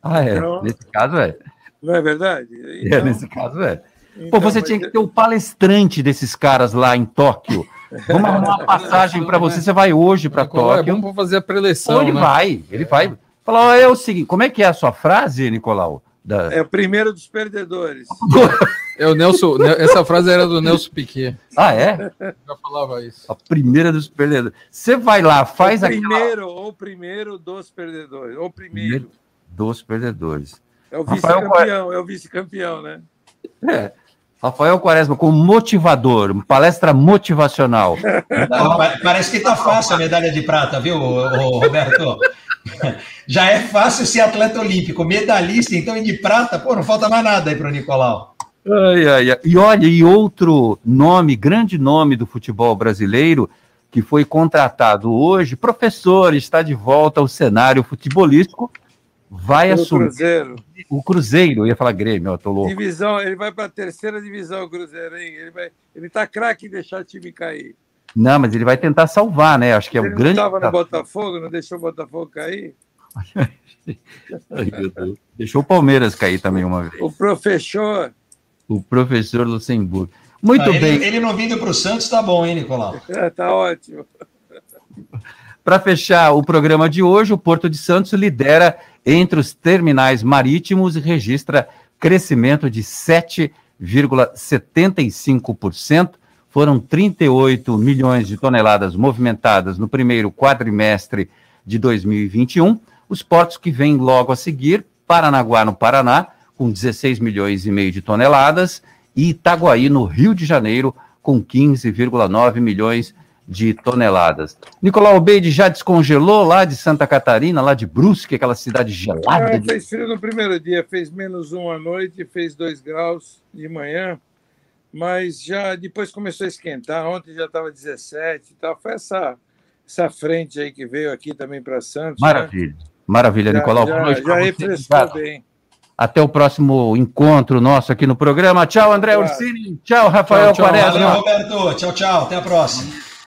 Ah, é. Então, nesse caso é. Não é verdade? Então, é, nesse caso é. Então, Pô, você tinha que ter o palestrante desses caras lá em Tóquio Vamos arrumar uma passagem para você. Você vai hoje para Tóquio. É bom para fazer a preleção. Ou ele né? vai, ele vai. Falar, é o seguinte, como é que é a sua frase, Nicolau? Da... É o primeiro dos perdedores. É o Nelson, essa frase era do Nelson Piquet. Ah, é? Já falava isso. A primeira dos perdedores. Você vai lá, faz o primeiro, aquela... ou primeiro dos perdedores, ou primeiro. Dos perdedores. É o vice-campeão, é o vice-campeão, né? É. Rafael Quaresma, como motivador, palestra motivacional. Não, parece que está fácil a medalha de prata, viu, Roberto? Já é fácil ser atleta olímpico, medalhista, então de prata, pô, não falta mais nada aí para o Nicolau. Ai, ai, ai. E olha, e outro nome, grande nome do futebol brasileiro, que foi contratado hoje, professor, está de volta ao cenário futebolístico, vai assumir. Cruzeiro. O Cruzeiro, eu ia falar Grêmio, eu tô louco. Divisão, ele vai para a terceira divisão, o Cruzeiro, hein? Ele, vai, ele tá craque em deixar o time cair. Não, mas ele vai tentar salvar, né? Acho que é ele o grande. Ele estava no Botafogo, não deixou o Botafogo cair? Ai, deixou o Palmeiras cair também uma vez. O professor. O professor Luxemburgo. Muito ah, ele, bem. Ele não vindo para o Santos, tá bom, hein, Nicolau? É, tá ótimo. Para fechar o programa de hoje, o Porto de Santos lidera entre os terminais marítimos e registra crescimento de 7,75%. Foram 38 milhões de toneladas movimentadas no primeiro quadrimestre de 2021. Os portos que vêm logo a seguir, Paranaguá, no Paraná, com 16 milhões e meio de toneladas, e Itaguaí, no Rio de Janeiro, com 15,9 milhões de toneladas. Nicolau Beide já descongelou lá de Santa Catarina, lá de Brusque, aquela cidade gelada. É, fez frio no primeiro dia, fez menos um à noite, fez dois graus de manhã, mas já depois começou a esquentar. Ontem já estava 17 e tal. Foi essa, essa frente aí que veio aqui também para Santos. Maravilha, né? maravilha, já, Nicolau. Já, já refrescou bem. Até o próximo encontro nosso aqui no programa. Tchau, André claro. Ursini. Tchau, Rafael tchau, tchau. Quaresma. Valeu, Roberto. Tchau, tchau. Até a próxima.